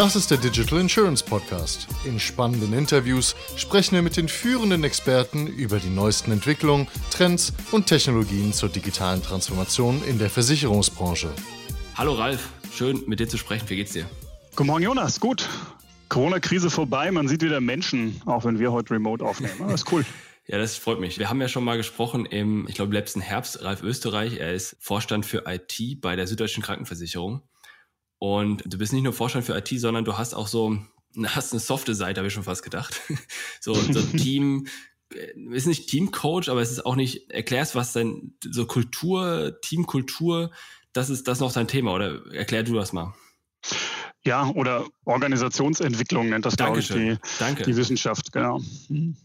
Das ist der Digital Insurance Podcast. In spannenden Interviews sprechen wir mit den führenden Experten über die neuesten Entwicklungen, Trends und Technologien zur digitalen Transformation in der Versicherungsbranche. Hallo Ralf, schön mit dir zu sprechen. Wie geht's dir? Guten Morgen, Jonas. Gut. Corona-Krise vorbei, man sieht wieder Menschen, auch wenn wir heute remote aufnehmen. Das ist cool. Ja, das freut mich. Wir haben ja schon mal gesprochen im, ich glaube, letzten Herbst, Ralf Österreich. Er ist Vorstand für IT bei der Süddeutschen Krankenversicherung. Und du bist nicht nur Vorstand für IT, sondern du hast auch so, hast eine softe Seite, habe ich schon fast gedacht. so, so Team, äh, ist nicht Teamcoach, aber es ist auch nicht, erklärst, was denn so Kultur, Teamkultur, das ist das noch dein Thema, oder erklär du das mal. Ja, oder Organisationsentwicklung nennt das, glaube ich, die, Danke. die Wissenschaft, genau. Mhm.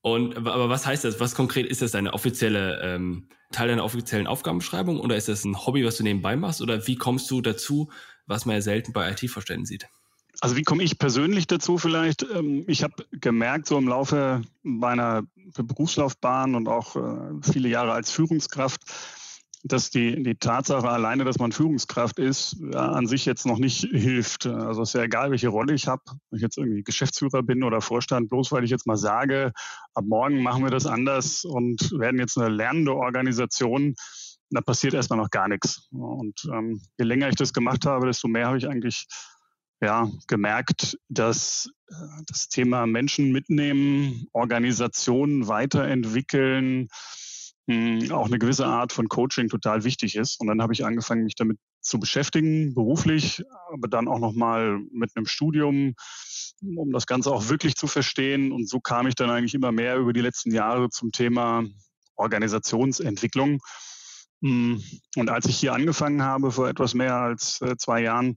Und aber was heißt das? Was konkret ist das deine offizielle ähm, Teil deiner offiziellen Aufgabenbeschreibung oder ist das ein Hobby, was du nebenbei machst? Oder wie kommst du dazu, was man ja selten bei IT-Vorständen sieht? Also wie komme ich persönlich dazu vielleicht? Ähm, ich habe gemerkt, so im Laufe meiner Berufslaufbahn und auch äh, viele Jahre als Führungskraft, dass die, die Tatsache alleine, dass man Führungskraft ist, ja, an sich jetzt noch nicht hilft. Also es ist ja egal, welche Rolle ich habe, ob ich jetzt irgendwie Geschäftsführer bin oder Vorstand, bloß weil ich jetzt mal sage, ab morgen machen wir das anders und werden jetzt eine lernende Organisation, da passiert erstmal noch gar nichts. Und ähm, je länger ich das gemacht habe, desto mehr habe ich eigentlich ja, gemerkt, dass äh, das Thema Menschen mitnehmen, Organisationen weiterentwickeln, auch eine gewisse Art von Coaching total wichtig ist. Und dann habe ich angefangen, mich damit zu beschäftigen, beruflich, aber dann auch nochmal mit einem Studium, um das Ganze auch wirklich zu verstehen. Und so kam ich dann eigentlich immer mehr über die letzten Jahre zum Thema Organisationsentwicklung. Hm, und als ich hier angefangen habe, vor etwas mehr als äh, zwei Jahren,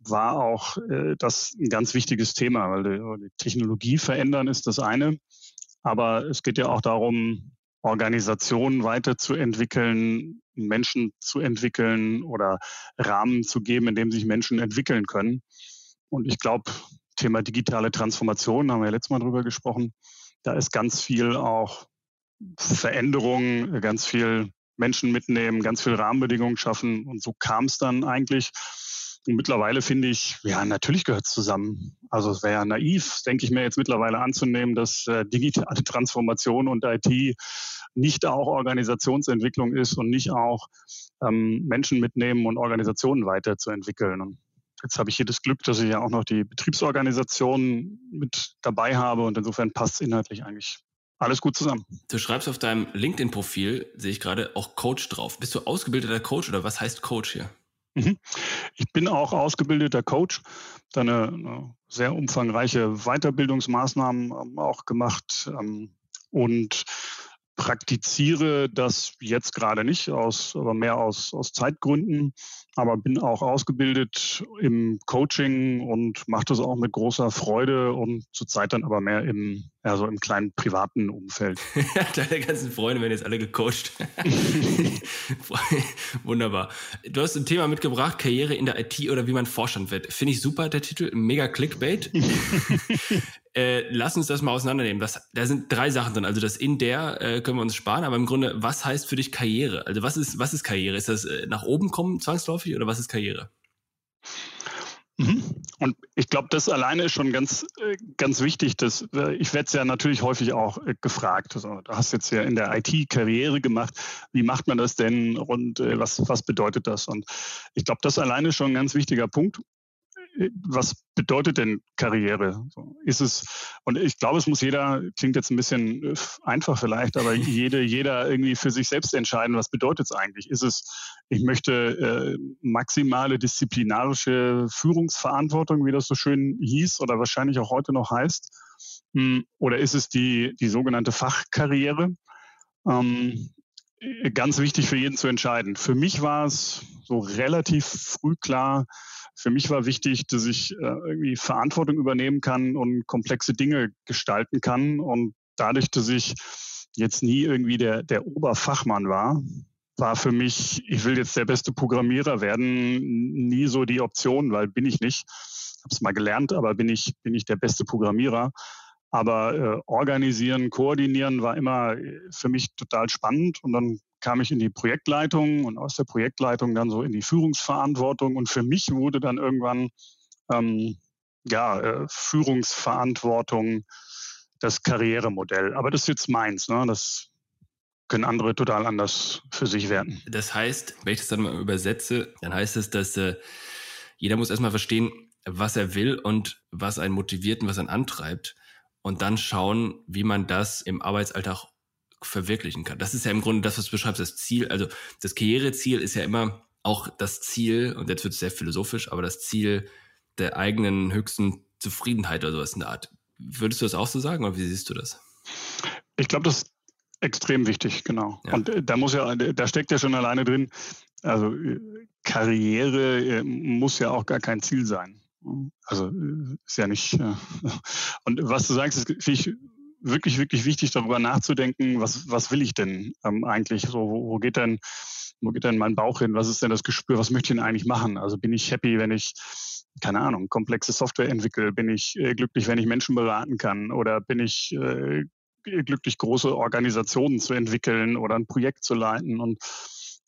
war auch äh, das ein ganz wichtiges Thema, weil die Technologie verändern ist das eine. Aber es geht ja auch darum, Organisationen weiterzuentwickeln, Menschen zu entwickeln oder Rahmen zu geben, in dem sich Menschen entwickeln können. Und ich glaube, Thema digitale Transformation, haben wir ja letztes Mal drüber gesprochen, da ist ganz viel auch Veränderung, ganz viel Menschen mitnehmen, ganz viel Rahmenbedingungen schaffen. Und so kam es dann eigentlich, und mittlerweile finde ich, ja, natürlich gehört es zusammen. Also es wäre ja naiv, denke ich mir jetzt mittlerweile anzunehmen, dass äh, digitale Transformation und IT nicht auch Organisationsentwicklung ist und nicht auch ähm, Menschen mitnehmen und Organisationen weiterzuentwickeln. Und jetzt habe ich hier das Glück, dass ich ja auch noch die Betriebsorganisation mit dabei habe und insofern passt es inhaltlich eigentlich alles gut zusammen. Du schreibst auf deinem LinkedIn-Profil, sehe ich gerade, auch Coach drauf. Bist du ausgebildeter Coach oder was heißt Coach hier? Mhm. Ich bin auch ausgebildeter Coach, eine, eine sehr umfangreiche Weiterbildungsmaßnahmen ähm, auch gemacht ähm, und praktiziere das jetzt gerade nicht, aus, aber mehr aus, aus Zeitgründen, aber bin auch ausgebildet im Coaching und mache das auch mit großer Freude und zurzeit dann aber mehr im, ja, so im kleinen privaten Umfeld. Deine ganzen Freunde werden jetzt alle gecoacht. Wunderbar. Du hast ein Thema mitgebracht, Karriere in der IT oder wie man Vorstand wird. Finde ich super, der Titel, mega Clickbait. Äh, lass uns das mal auseinandernehmen. Das, da sind drei Sachen drin. Also das in der äh, können wir uns sparen, aber im Grunde, was heißt für dich Karriere? Also was ist, was ist Karriere? Ist das äh, nach oben kommen zwangsläufig oder was ist Karriere? Mhm. Und ich glaube, das alleine ist schon ganz, äh, ganz wichtig. Dass, äh, ich werde es ja natürlich häufig auch gefragt. Also, du hast jetzt ja in der IT Karriere gemacht. Wie macht man das denn und was, was bedeutet das? Und ich glaube, das alleine ist schon ein ganz wichtiger Punkt was bedeutet denn Karriere? Ist es, und ich glaube, es muss jeder, klingt jetzt ein bisschen äh, einfach vielleicht, aber jede, jeder irgendwie für sich selbst entscheiden, was bedeutet es eigentlich? Ist es, ich möchte äh, maximale disziplinarische Führungsverantwortung, wie das so schön hieß oder wahrscheinlich auch heute noch heißt? Hm, oder ist es die, die sogenannte Fachkarriere? Ähm, ganz wichtig für jeden zu entscheiden. Für mich war es so relativ früh klar, für mich war wichtig, dass ich äh, irgendwie Verantwortung übernehmen kann und komplexe Dinge gestalten kann. Und dadurch, dass ich jetzt nie irgendwie der, der Oberfachmann war, war für mich, ich will jetzt der beste Programmierer werden, nie so die Option, weil bin ich nicht. Ich habe es mal gelernt, aber bin ich, bin ich der beste Programmierer. Aber äh, organisieren, koordinieren war immer äh, für mich total spannend. Und dann kam ich in die Projektleitung und aus der Projektleitung dann so in die Führungsverantwortung. Und für mich wurde dann irgendwann ähm, ja, äh, Führungsverantwortung, das Karrieremodell. Aber das ist jetzt meins. Ne? Das können andere total anders für sich werten. Das heißt, wenn ich das dann mal übersetze, dann heißt es, dass äh, jeder muss erstmal verstehen, was er will und was einen motiviert und was einen antreibt und dann schauen, wie man das im Arbeitsalltag verwirklichen kann. Das ist ja im Grunde das, was du beschreibst, das Ziel. Also das Karriereziel ist ja immer auch das Ziel, und jetzt wird es sehr philosophisch, aber das Ziel der eigenen höchsten Zufriedenheit oder sowas in der Art. Würdest du das auch so sagen oder wie siehst du das? Ich glaube, das ist extrem wichtig, genau. Ja. Und äh, da muss ja, da steckt ja schon alleine drin, also äh, Karriere äh, muss ja auch gar kein Ziel sein. Also ist ja nicht. Und was du sagst, ist finde ich wirklich, wirklich wichtig, darüber nachzudenken, was, was will ich denn ähm, eigentlich? So, wo, wo geht denn, wo geht denn mein Bauch hin? Was ist denn das Gespür? Was möchte ich denn eigentlich machen? Also bin ich happy, wenn ich keine Ahnung, komplexe Software entwickle? Bin ich äh, glücklich, wenn ich Menschen beraten kann? Oder bin ich äh, glücklich, große Organisationen zu entwickeln oder ein Projekt zu leiten und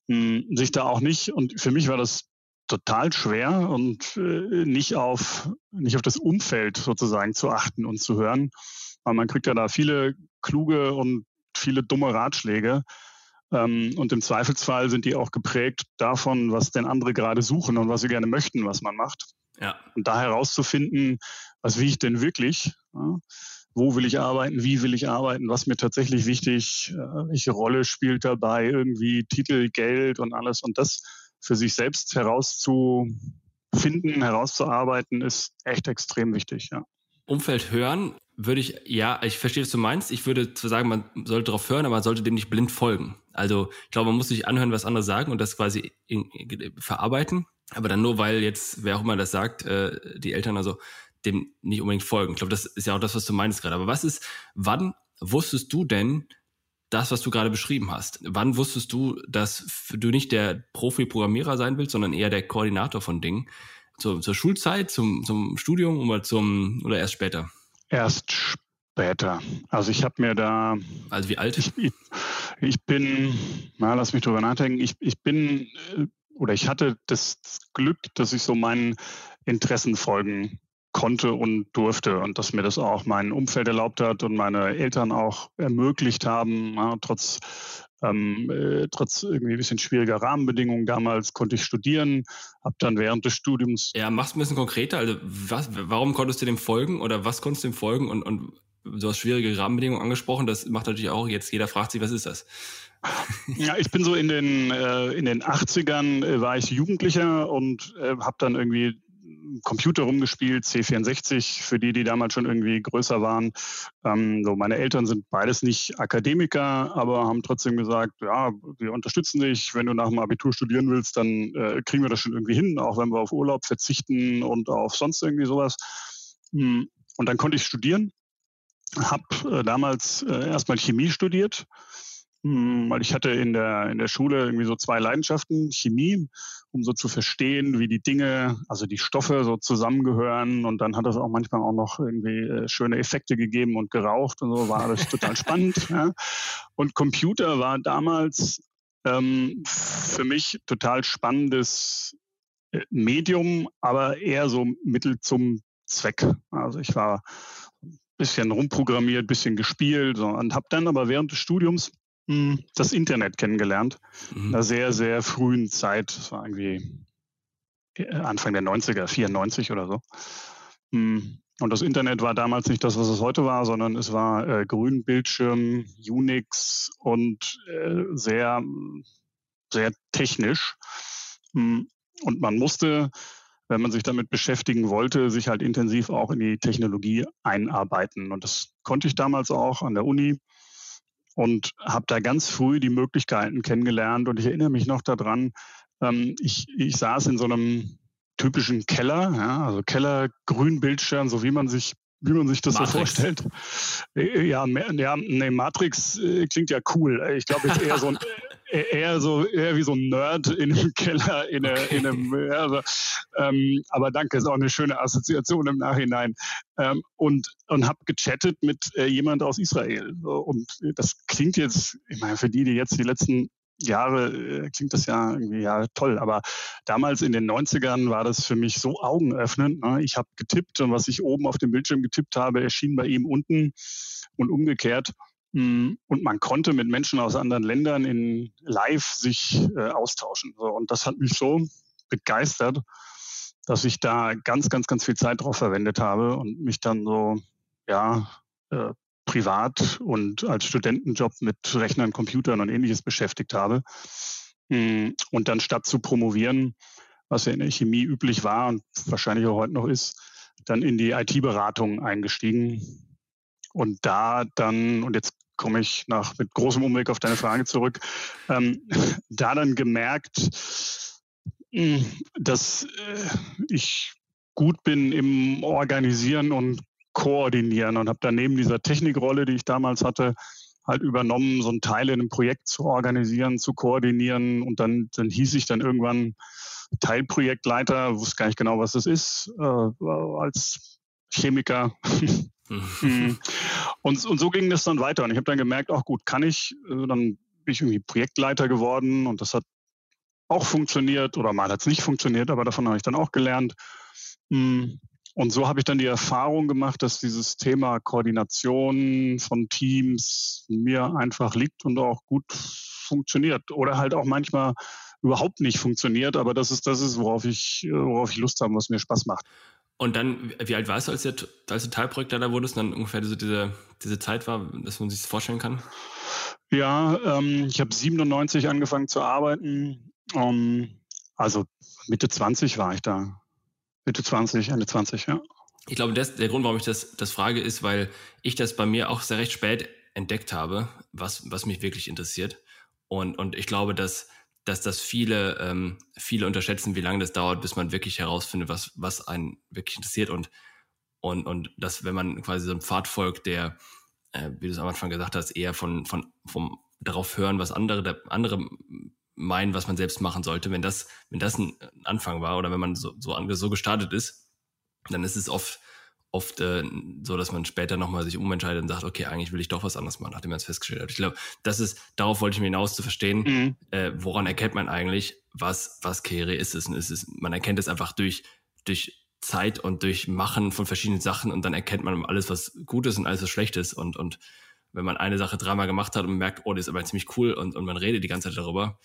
hm, sich da auch nicht, und für mich war das total schwer und äh, nicht auf nicht auf das Umfeld sozusagen zu achten und zu hören, weil man kriegt ja da viele kluge und viele dumme Ratschläge ähm, und im Zweifelsfall sind die auch geprägt davon, was denn andere gerade suchen und was sie gerne möchten, was man macht. Ja. Und da herauszufinden, was will ich denn wirklich? Ja? Wo will ich arbeiten? Wie will ich arbeiten? Was mir tatsächlich wichtig? Äh, welche Rolle spielt dabei? Irgendwie Titel, Geld und alles. Und das für sich selbst herauszufinden, herauszuarbeiten, ist echt extrem wichtig. Ja. Umfeld hören würde ich, ja, ich verstehe, was du meinst. Ich würde zwar sagen, man sollte darauf hören, aber man sollte dem nicht blind folgen. Also ich glaube, man muss sich anhören, was andere sagen und das quasi in, in, verarbeiten. Aber dann nur, weil jetzt, wer auch immer das sagt, äh, die Eltern also dem nicht unbedingt folgen. Ich glaube, das ist ja auch das, was du meinst gerade. Aber was ist, wann wusstest du denn das, was du gerade beschrieben hast? Wann wusstest du, dass du nicht der Profi-Programmierer sein willst, sondern eher der Koordinator von Dingen? Zur, zur Schulzeit, zum, zum Studium oder zum oder erst später? Erst später. Also ich habe mir da. Also wie alt? Ich, ich, ich bin, na, lass mich drüber nachdenken. Ich, ich bin äh, oder ich hatte das Glück, dass ich so meinen Interessen folgen konnte und durfte und dass mir das auch mein Umfeld erlaubt hat und meine Eltern auch ermöglicht haben, ja, trotz ähm, äh, trotz irgendwie ein bisschen schwieriger Rahmenbedingungen damals konnte ich studieren, habe dann während des Studiums. Ja, mach's ein bisschen konkreter. Also was, warum konntest du dem folgen oder was konntest du dem folgen und, und du hast schwierige Rahmenbedingungen angesprochen. Das macht natürlich auch jetzt jeder fragt sich, was ist das? Ja, ich bin so in den, äh, in den 80ern äh, war ich Jugendlicher und äh, habe dann irgendwie Computer rumgespielt, C64, für die, die damals schon irgendwie größer waren. Ähm, so meine Eltern sind beides nicht Akademiker, aber haben trotzdem gesagt, ja, wir unterstützen dich. Wenn du nach dem Abitur studieren willst, dann äh, kriegen wir das schon irgendwie hin, auch wenn wir auf Urlaub verzichten und auf sonst irgendwie sowas. Hm, und dann konnte ich studieren, habe äh, damals äh, erstmal Chemie studiert hm, weil ich hatte in der, in der Schule irgendwie so zwei Leidenschaften, Chemie, um so zu verstehen, wie die Dinge, also die Stoffe so zusammengehören und dann hat es auch manchmal auch noch irgendwie äh, schöne Effekte gegeben und geraucht und so, war alles total spannend. Ja. Und Computer war damals ähm, für mich total spannendes äh, Medium, aber eher so Mittel zum Zweck. Also ich war ein bisschen rumprogrammiert, bisschen gespielt so, und habe dann aber während des Studiums das Internet kennengelernt. Mhm. In einer sehr, sehr frühen Zeit. Das war irgendwie äh, Anfang der 90er, 94 oder so. Hm, und das Internet war damals nicht das, was es heute war, sondern es war äh, Grünbildschirm, Unix und äh, sehr, sehr technisch. Hm, und man musste, wenn man sich damit beschäftigen wollte, sich halt intensiv auch in die Technologie einarbeiten. Und das konnte ich damals auch an der Uni und habe da ganz früh die Möglichkeiten kennengelernt. Und ich erinnere mich noch daran, ähm, ich, ich saß in so einem typischen Keller, ja, also Keller, Grünbildschirm, so wie man sich wie man sich das Matrix. so vorstellt. Äh, ja, ja nee, Matrix äh, klingt ja cool. Ich glaube, ich eher so ein eher so eher wie so ein Nerd in einem Keller, in, eine, in einem, also, ähm, aber danke, ist auch eine schöne Assoziation im Nachhinein. Ähm, und und habe gechattet mit äh, jemand aus Israel. Und das klingt jetzt, ich meine, für die, die jetzt die letzten Jahre äh, klingt das ja irgendwie ja toll, aber damals in den 90ern war das für mich so augenöffnend. Ne? Ich habe getippt und was ich oben auf dem Bildschirm getippt habe, erschien bei ihm unten und umgekehrt. Hm, und man konnte mit Menschen aus anderen Ländern in live sich äh, austauschen. So, und das hat mich so begeistert, dass ich da ganz, ganz, ganz viel Zeit drauf verwendet habe und mich dann so, ja, äh, privat und als Studentenjob mit Rechnern, Computern und ähnliches beschäftigt habe. Hm, und dann statt zu promovieren, was ja in der Chemie üblich war und wahrscheinlich auch heute noch ist, dann in die IT-Beratung eingestiegen. Und da dann, und jetzt komme ich nach, mit großem Umweg auf deine Frage zurück, ähm, da dann gemerkt, hm, dass äh, ich gut bin im Organisieren und Koordinieren und habe dann neben dieser Technikrolle, die ich damals hatte, halt übernommen, so ein Teil in einem Projekt zu organisieren, zu koordinieren. Und dann, dann hieß ich dann irgendwann Teilprojektleiter, wusste gar nicht genau, was das ist, äh, als Chemiker. Mhm. und, und so ging das dann weiter. Und ich habe dann gemerkt, auch gut, kann ich. Also dann bin ich irgendwie Projektleiter geworden und das hat auch funktioniert oder mal hat es nicht funktioniert, aber davon habe ich dann auch gelernt. Hm. Und so habe ich dann die Erfahrung gemacht, dass dieses Thema Koordination von Teams mir einfach liegt und auch gut funktioniert oder halt auch manchmal überhaupt nicht funktioniert, aber das ist das ist, worauf ich worauf ich Lust habe, was mir Spaß macht. Und dann, wie alt warst du, als, der, als du Teilprojektleiter wurdest und dann ungefähr diese, diese, diese Zeit war, dass man sich das vorstellen kann? Ja, ähm, ich habe 97 angefangen zu arbeiten um, also Mitte 20 war ich da. Mitte 20, Ende 20, ja. Ich glaube, das, der Grund, warum ich das, das frage, ist, weil ich das bei mir auch sehr recht spät entdeckt habe, was, was mich wirklich interessiert. Und, und ich glaube, dass, dass das viele, ähm, viele unterschätzen, wie lange das dauert, bis man wirklich herausfindet, was, was einen wirklich interessiert. Und, und, und dass, wenn man quasi so einem Pfad folgt, der, äh, wie du es am Anfang gesagt hast, eher von, von, vom darauf hören, was andere, andere meinen, was man selbst machen sollte. Wenn das, wenn das ein Anfang war oder wenn man so, so, so gestartet ist, dann ist es oft, oft äh, so, dass man später nochmal sich umentscheidet und sagt, okay, eigentlich will ich doch was anderes machen, nachdem man es festgestellt hat. Ich glaube, das ist, darauf wollte ich mir hinaus zu verstehen, mhm. äh, woran erkennt man eigentlich, was, was Karriere ist es. Und es ist, man erkennt es einfach durch, durch Zeit und durch Machen von verschiedenen Sachen und dann erkennt man alles, was gut ist und alles, was schlecht ist. Und, und wenn man eine Sache dreimal gemacht hat und merkt, oh, das ist aber ziemlich cool und, und man redet die ganze Zeit darüber,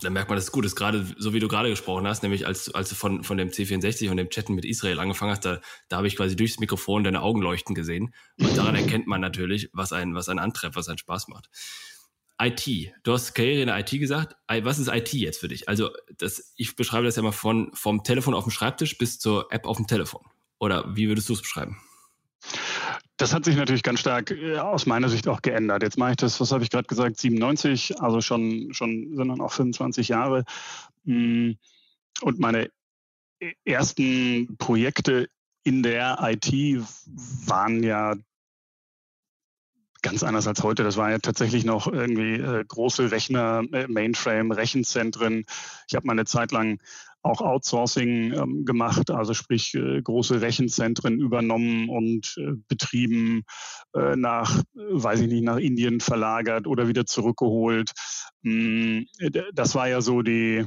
dann merkt man, dass es gut ist. Gerade so wie du gerade gesprochen hast, nämlich als, als du von, von dem C64 und dem Chatten mit Israel angefangen hast, da, da habe ich quasi durchs Mikrofon deine Augen leuchten gesehen. Und daran erkennt man natürlich, was ein, was ein antreibt, was einen Spaß macht. IT. Du hast Karriere in der IT gesagt. Was ist IT jetzt für dich? Also, das, ich beschreibe das ja mal von, vom Telefon auf dem Schreibtisch bis zur App auf dem Telefon. Oder wie würdest du es beschreiben? Das hat sich natürlich ganz stark äh, aus meiner Sicht auch geändert. Jetzt mache ich das, was habe ich gerade gesagt, 97, also schon, schon sind dann auch 25 Jahre. Mm, und meine e-, ersten Projekte in der IT waren ja ganz anders als heute. Das war ja tatsächlich noch irgendwie äh, große Rechner, äh, Mainframe, Rechenzentren. Ich habe meine Zeit lang auch Outsourcing ähm, gemacht, also sprich äh, große Rechenzentren übernommen und äh, betrieben äh, nach, weiß ich nicht, nach Indien verlagert oder wieder zurückgeholt. Mm, das war ja so die,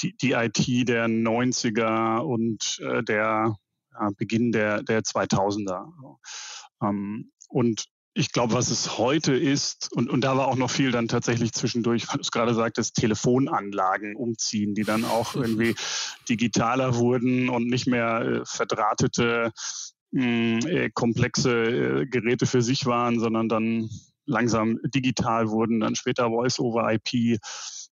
die, die IT der 90er und äh, der ja, Beginn der, der 2000er. Ähm, und ich glaube, was es heute ist, und, und da war auch noch viel dann tatsächlich zwischendurch, weil du es gerade sagtest, Telefonanlagen umziehen, die dann auch irgendwie digitaler wurden und nicht mehr äh, verdrahtete, mh, hm, äh, komplexe äh, Geräte für sich waren, sondern dann langsam digital wurden, dann später Voice-over-IP,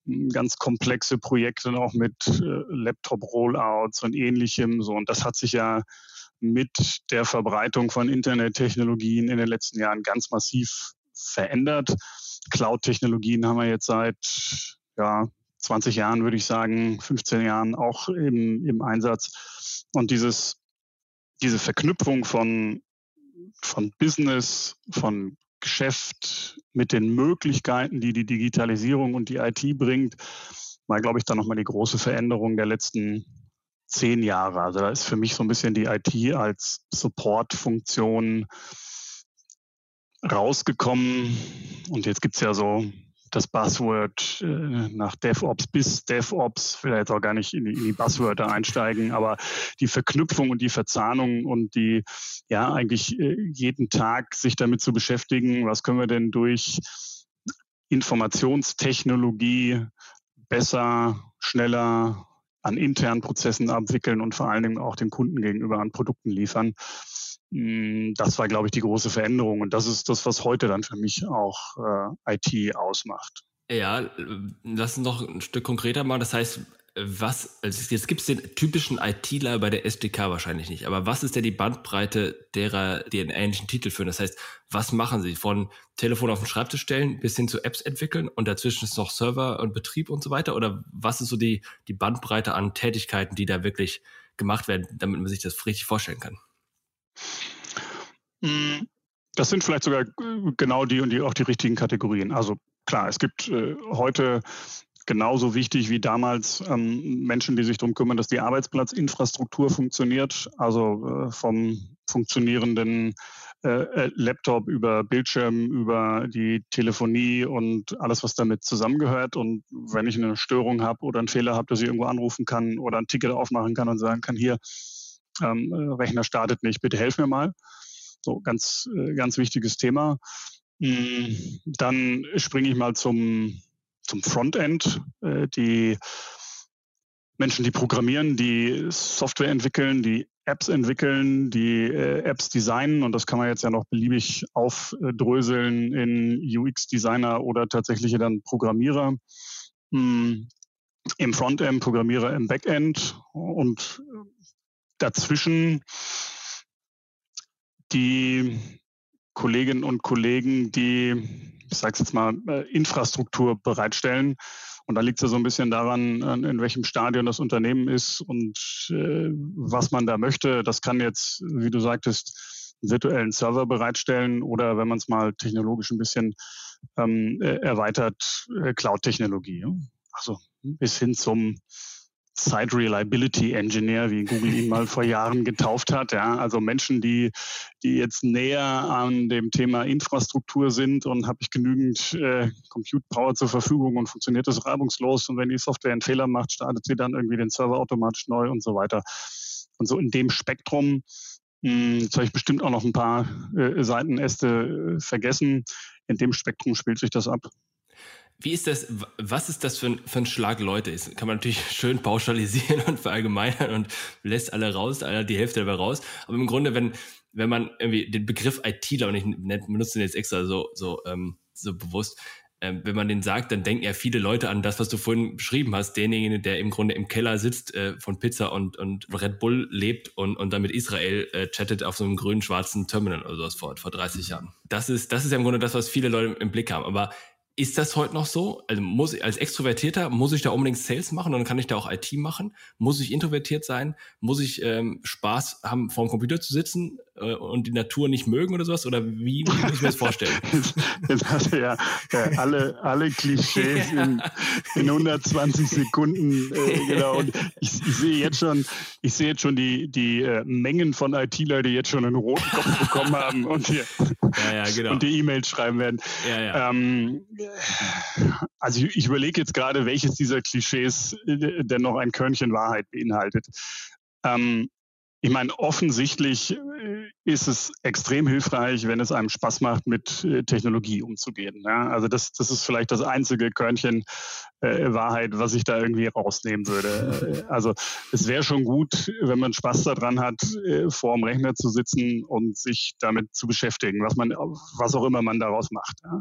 hm, ganz komplexe Projekte auch mit äh, Laptop-Rollouts und ähnlichem. So, und das hat sich ja mit der Verbreitung von Internettechnologien in den letzten Jahren ganz massiv verändert. Cloud-Technologien haben wir jetzt seit ja, 20 Jahren, würde ich sagen, 15 Jahren auch im, im Einsatz. Und dieses, diese Verknüpfung von, von Business, von Geschäft mit den Möglichkeiten, die die Digitalisierung und die IT bringt, war, glaube ich, dann nochmal die große Veränderung der letzten zehn Jahre. Also da ist für mich so ein bisschen die IT als Support-Funktion rausgekommen. Und jetzt gibt es ja so das Buzzword äh, nach DevOps bis DevOps, will jetzt auch gar nicht in die, in die Buzzwörter einsteigen, aber die Verknüpfung und die Verzahnung und die, ja, eigentlich äh, jeden Tag sich damit zu beschäftigen, was können wir denn durch Informationstechnologie besser, schneller an internen Prozessen abwickeln und vor allen Dingen auch den Kunden gegenüber an Produkten liefern. Mm, das war, glaube ich, die große Veränderung. Und das ist das, was heute dann für mich auch äh, IT ausmacht. Ja, lass uns noch ein Stück konkreter machen. Das heißt, was, also jetzt gibt es den typischen ITler bei der SDK wahrscheinlich nicht, aber was ist denn die Bandbreite derer, die einen ähnlichen Titel führen? Das heißt, was machen sie? Von Telefon auf den Schreibtisch stellen bis hin zu Apps entwickeln und dazwischen ist noch Server und Betrieb und so weiter? Oder was ist so die, die Bandbreite an Tätigkeiten, die da wirklich gemacht werden, damit man sich das richtig vorstellen kann? Hm, das sind vielleicht sogar äh, genau die und die auch die richtigen Kategorien. Also klar, es gibt äh, heute genauso wichtig wie damals ähm, Menschen, die sich darum kümmern, dass die Arbeitsplatzinfrastruktur funktioniert, also äh, vom funktionierenden äh, äh, Laptop über Bildschirm, über die Telefonie und alles, was damit zusammengehört. Und wenn ich eine Störung habe oder einen Fehler habe, dass ich irgendwo anrufen kann oder ein Ticket aufmachen kann und sagen kann, hier, ähm, äh, Rechner startet nicht, bitte helf mir mal. So, ganz, äh, ganz wichtiges Thema. Hm, dann springe ich mal zum, zum Frontend. Äh, die Menschen, die programmieren, die Software entwickeln, die Apps entwickeln, die äh, Apps designen und das kann man jetzt ja noch beliebig aufdröseln in UX-Designer oder tatsächlich dann Programmierer. Hm, Im Frontend, Programmierer im Backend und dazwischen die Kolleginnen und Kollegen, die, ich sage jetzt mal, äh, Infrastruktur bereitstellen. Und da liegt es ja so ein bisschen daran, in welchem Stadion das Unternehmen ist und äh, was man da möchte. Das kann jetzt, wie du sagtest, virtuellen Server bereitstellen oder wenn man es mal technologisch ein bisschen ähm, äh, erweitert, äh, Cloud-Technologie. Also bis hin zum Site Reliability Engineer, wie Google ihn mal vor Jahren getauft hat. Ja, also Menschen, die, die jetzt näher an dem Thema Infrastruktur sind und habe ich genügend äh, Compute Power zur Verfügung und funktioniert das reibungslos und wenn die Software einen Fehler macht, startet sie dann irgendwie den Server automatisch neu und so weiter. Und so in dem Spektrum hm, Jetzt habe ich bestimmt auch noch ein paar äh, Seitenäste äh, vergessen. In dem Spektrum spielt sich das ab. Wie ist das, was ist das für ein, für ein Schlag Leute? Das kann man natürlich schön pauschalisieren und verallgemeinern und lässt alle raus, alle die Hälfte dabei raus. Aber im Grunde, wenn, wenn man irgendwie den Begriff ITler, und ich benutze den jetzt extra so, so, ähm, so bewusst, ähm, wenn man den sagt, dann denken ja viele Leute an das, was du vorhin beschrieben hast, denjenigen, der im Grunde im Keller sitzt, äh, von Pizza und, und Red Bull lebt und, und dann mit Israel äh, chattet auf so einem grünen, schwarzen Terminal oder sowas vor, vor 30 Jahren. Das ist, das ist ja im Grunde das, was viele Leute im Blick haben. Aber ist das heute noch so? Also muss ich als Extrovertierter, muss ich da unbedingt Sales machen und dann kann ich da auch IT machen? Muss ich introvertiert sein? Muss ich ähm, Spaß haben, vor dem Computer zu sitzen äh, und die Natur nicht mögen oder sowas? Oder wie, wie muss ich mir das vorstellen? Jetzt hast du ja äh, alle, alle Klischees in, in 120 Sekunden. Äh, genau. Und ich, ich, sehe jetzt schon, ich sehe jetzt schon die, die äh, Mengen von IT-Leuten, die jetzt schon einen roten Kopf bekommen haben und die ja, ja, genau. die E-Mails schreiben werden. Ja, ja. Ähm, also ich, ich überlege jetzt gerade, welches dieser Klischees äh, denn noch ein Körnchen Wahrheit beinhaltet. Ähm, ich meine, offensichtlich äh, ist es extrem hilfreich, wenn es einem Spaß macht, mit äh, Technologie umzugehen. Ja? Also das, das ist vielleicht das einzige Körnchen äh, Wahrheit, was ich da irgendwie rausnehmen würde. Äh, also es wäre schon gut, wenn man Spaß daran hat, äh, vor dem Rechner zu sitzen und sich damit zu beschäftigen, was man, was auch immer man daraus macht. Ja?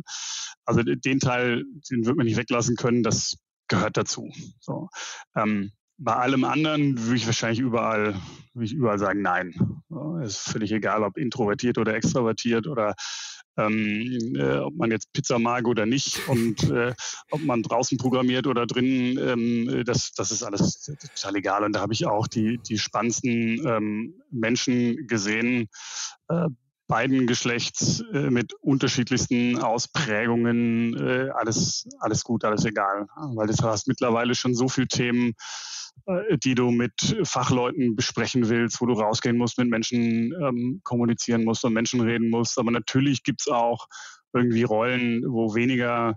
Also den Teil, den wird man nicht weglassen können. Das gehört dazu. So. Ähm, bei allem anderen würde ich wahrscheinlich überall, würde ich überall sagen, nein. Es ist völlig egal, ob introvertiert oder extrovertiert oder ähm, äh, ob man jetzt Pizza mag oder nicht und äh, ob man draußen programmiert oder drin, ähm, das, das ist alles total egal. Und da habe ich auch die, die spannendsten ähm, Menschen gesehen, äh, beiden Geschlechts äh, mit unterschiedlichsten Ausprägungen, äh, alles, alles gut, alles egal. Weil du hast mittlerweile schon so viele Themen, die du mit Fachleuten besprechen willst, wo du rausgehen musst, mit Menschen ähm, kommunizieren musst und Menschen reden musst. Aber natürlich gibt es auch irgendwie Rollen, wo weniger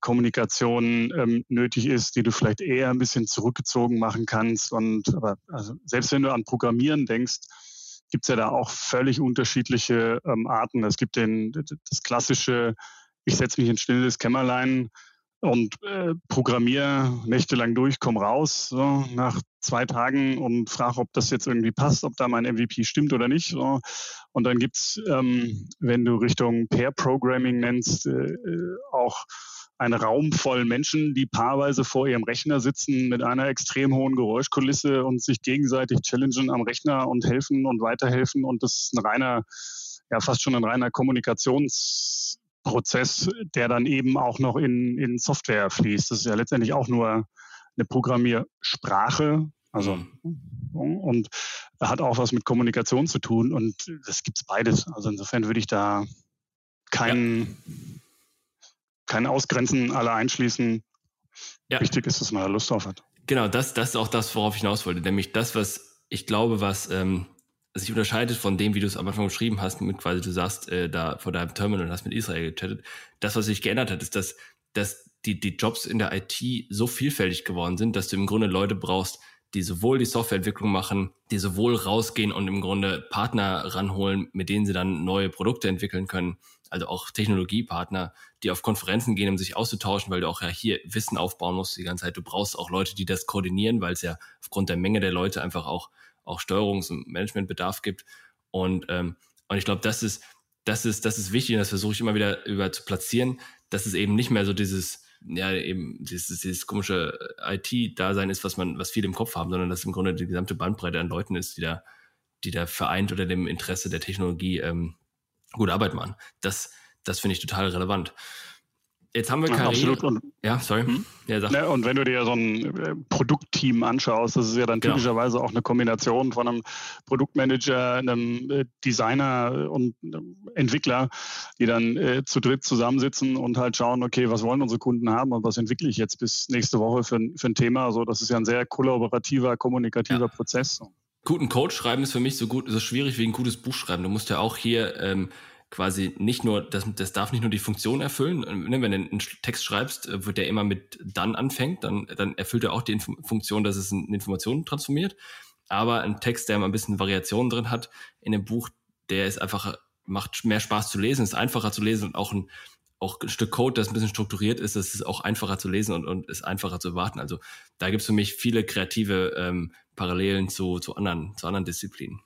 Kommunikation ähm, nötig ist, die du vielleicht eher ein bisschen zurückgezogen machen kannst. Und aber also selbst wenn du an Programmieren denkst, gibt es ja da auch völlig unterschiedliche ähm, Arten. Es gibt den, das klassische, ich setze mich in stilles Kämmerlein und äh, programmiere nächtelang durch, komm raus so, nach zwei Tagen und frage, ob das jetzt irgendwie passt, ob da mein MVP stimmt oder nicht. So. Und dann gibt's, ähm, wenn du Richtung Pair Programming nennst, äh, äh auch einen Raum voll Menschen, die paarweise vor ihrem Rechner sitzen mit einer extrem hohen Geräuschkulisse und sich gegenseitig challengen am Rechner und helfen und weiterhelfen. Und das ist ein reiner, ja fast schon ein reiner Kommunikations Prozess, der dann eben auch noch in, in Software fließt. Das ist ja letztendlich auch nur eine Programmiersprache. Also mhm. und hat auch was mit Kommunikation zu tun und das gibt es beides. Also insofern würde ich da keinen, ja. kein Ausgrenzen, alle einschließen. Ja. Wichtig ist, dass man da Lust drauf hat. Genau, das, das ist auch das, worauf ich hinaus wollte. Nämlich das, was ich glaube, was ähm, sich unterscheidet von dem, wie du es am Anfang beschrieben hast, mit quasi du sagst, äh, da vor deinem Terminal hast mit Israel gechattet. Das, was sich geändert hat, ist, dass, dass die, die Jobs in der IT so vielfältig geworden sind, dass du im Grunde Leute brauchst, die sowohl die Softwareentwicklung machen, die sowohl rausgehen und im Grunde Partner ranholen, mit denen sie dann neue Produkte entwickeln können, also auch Technologiepartner, die auf Konferenzen gehen, um sich auszutauschen, weil du auch ja hier Wissen aufbauen musst die ganze Zeit. Du brauchst auch Leute, die das koordinieren, weil es ja aufgrund der Menge der Leute einfach auch auch Steuerungs- und Managementbedarf gibt. Und, ähm, und ich glaube, das ist, das ist, das ist wichtig und das versuche ich immer wieder über zu platzieren, dass es eben nicht mehr so dieses, ja, eben dieses, dieses komische IT-Dasein ist, was man, was viele im Kopf haben, sondern dass im Grunde die gesamte Bandbreite an Leuten ist, die da, die da vereint unter dem Interesse der Technologie ähm, gute Arbeit machen. Das, das finde ich total relevant. Jetzt haben wir Karriere. Absolut. Und, ja, sorry. Hm? Ja, ne, und wenn du dir so ein äh, Produktteam anschaust, das ist ja dann genau. typischerweise auch eine Kombination von einem Produktmanager, einem äh, Designer und einem Entwickler, die dann äh, zu dritt zusammensitzen und halt schauen, okay, was wollen unsere Kunden haben und was entwickle ich jetzt bis nächste Woche für, für ein Thema. Also das ist ja ein sehr kollaborativer, kommunikativer ja. Prozess. Guten Code schreiben ist für mich so gut, so schwierig wie ein gutes Buch schreiben. Du musst ja auch hier ähm, quasi nicht nur, das, das darf nicht nur die Funktion erfüllen. Ne, wenn du einen Text schreibst, äh, wird der immer mit dann anfängt, dann, dann erfüllt er auch die Funktion, dass es eine Information transformiert. Aber ein Text, der mal ein bisschen Variationen drin hat in dem Buch, der ist einfach, macht mehr Spaß zu lesen, ist einfacher zu lesen und auch ein, auch ein Stück Code, das ein bisschen strukturiert ist, das ist auch einfacher zu lesen und, und ist einfacher zu erwarten. Also da gibt es für mich viele kreative ähm, Parallelen zu, zu, anderen, zu anderen Disziplinen.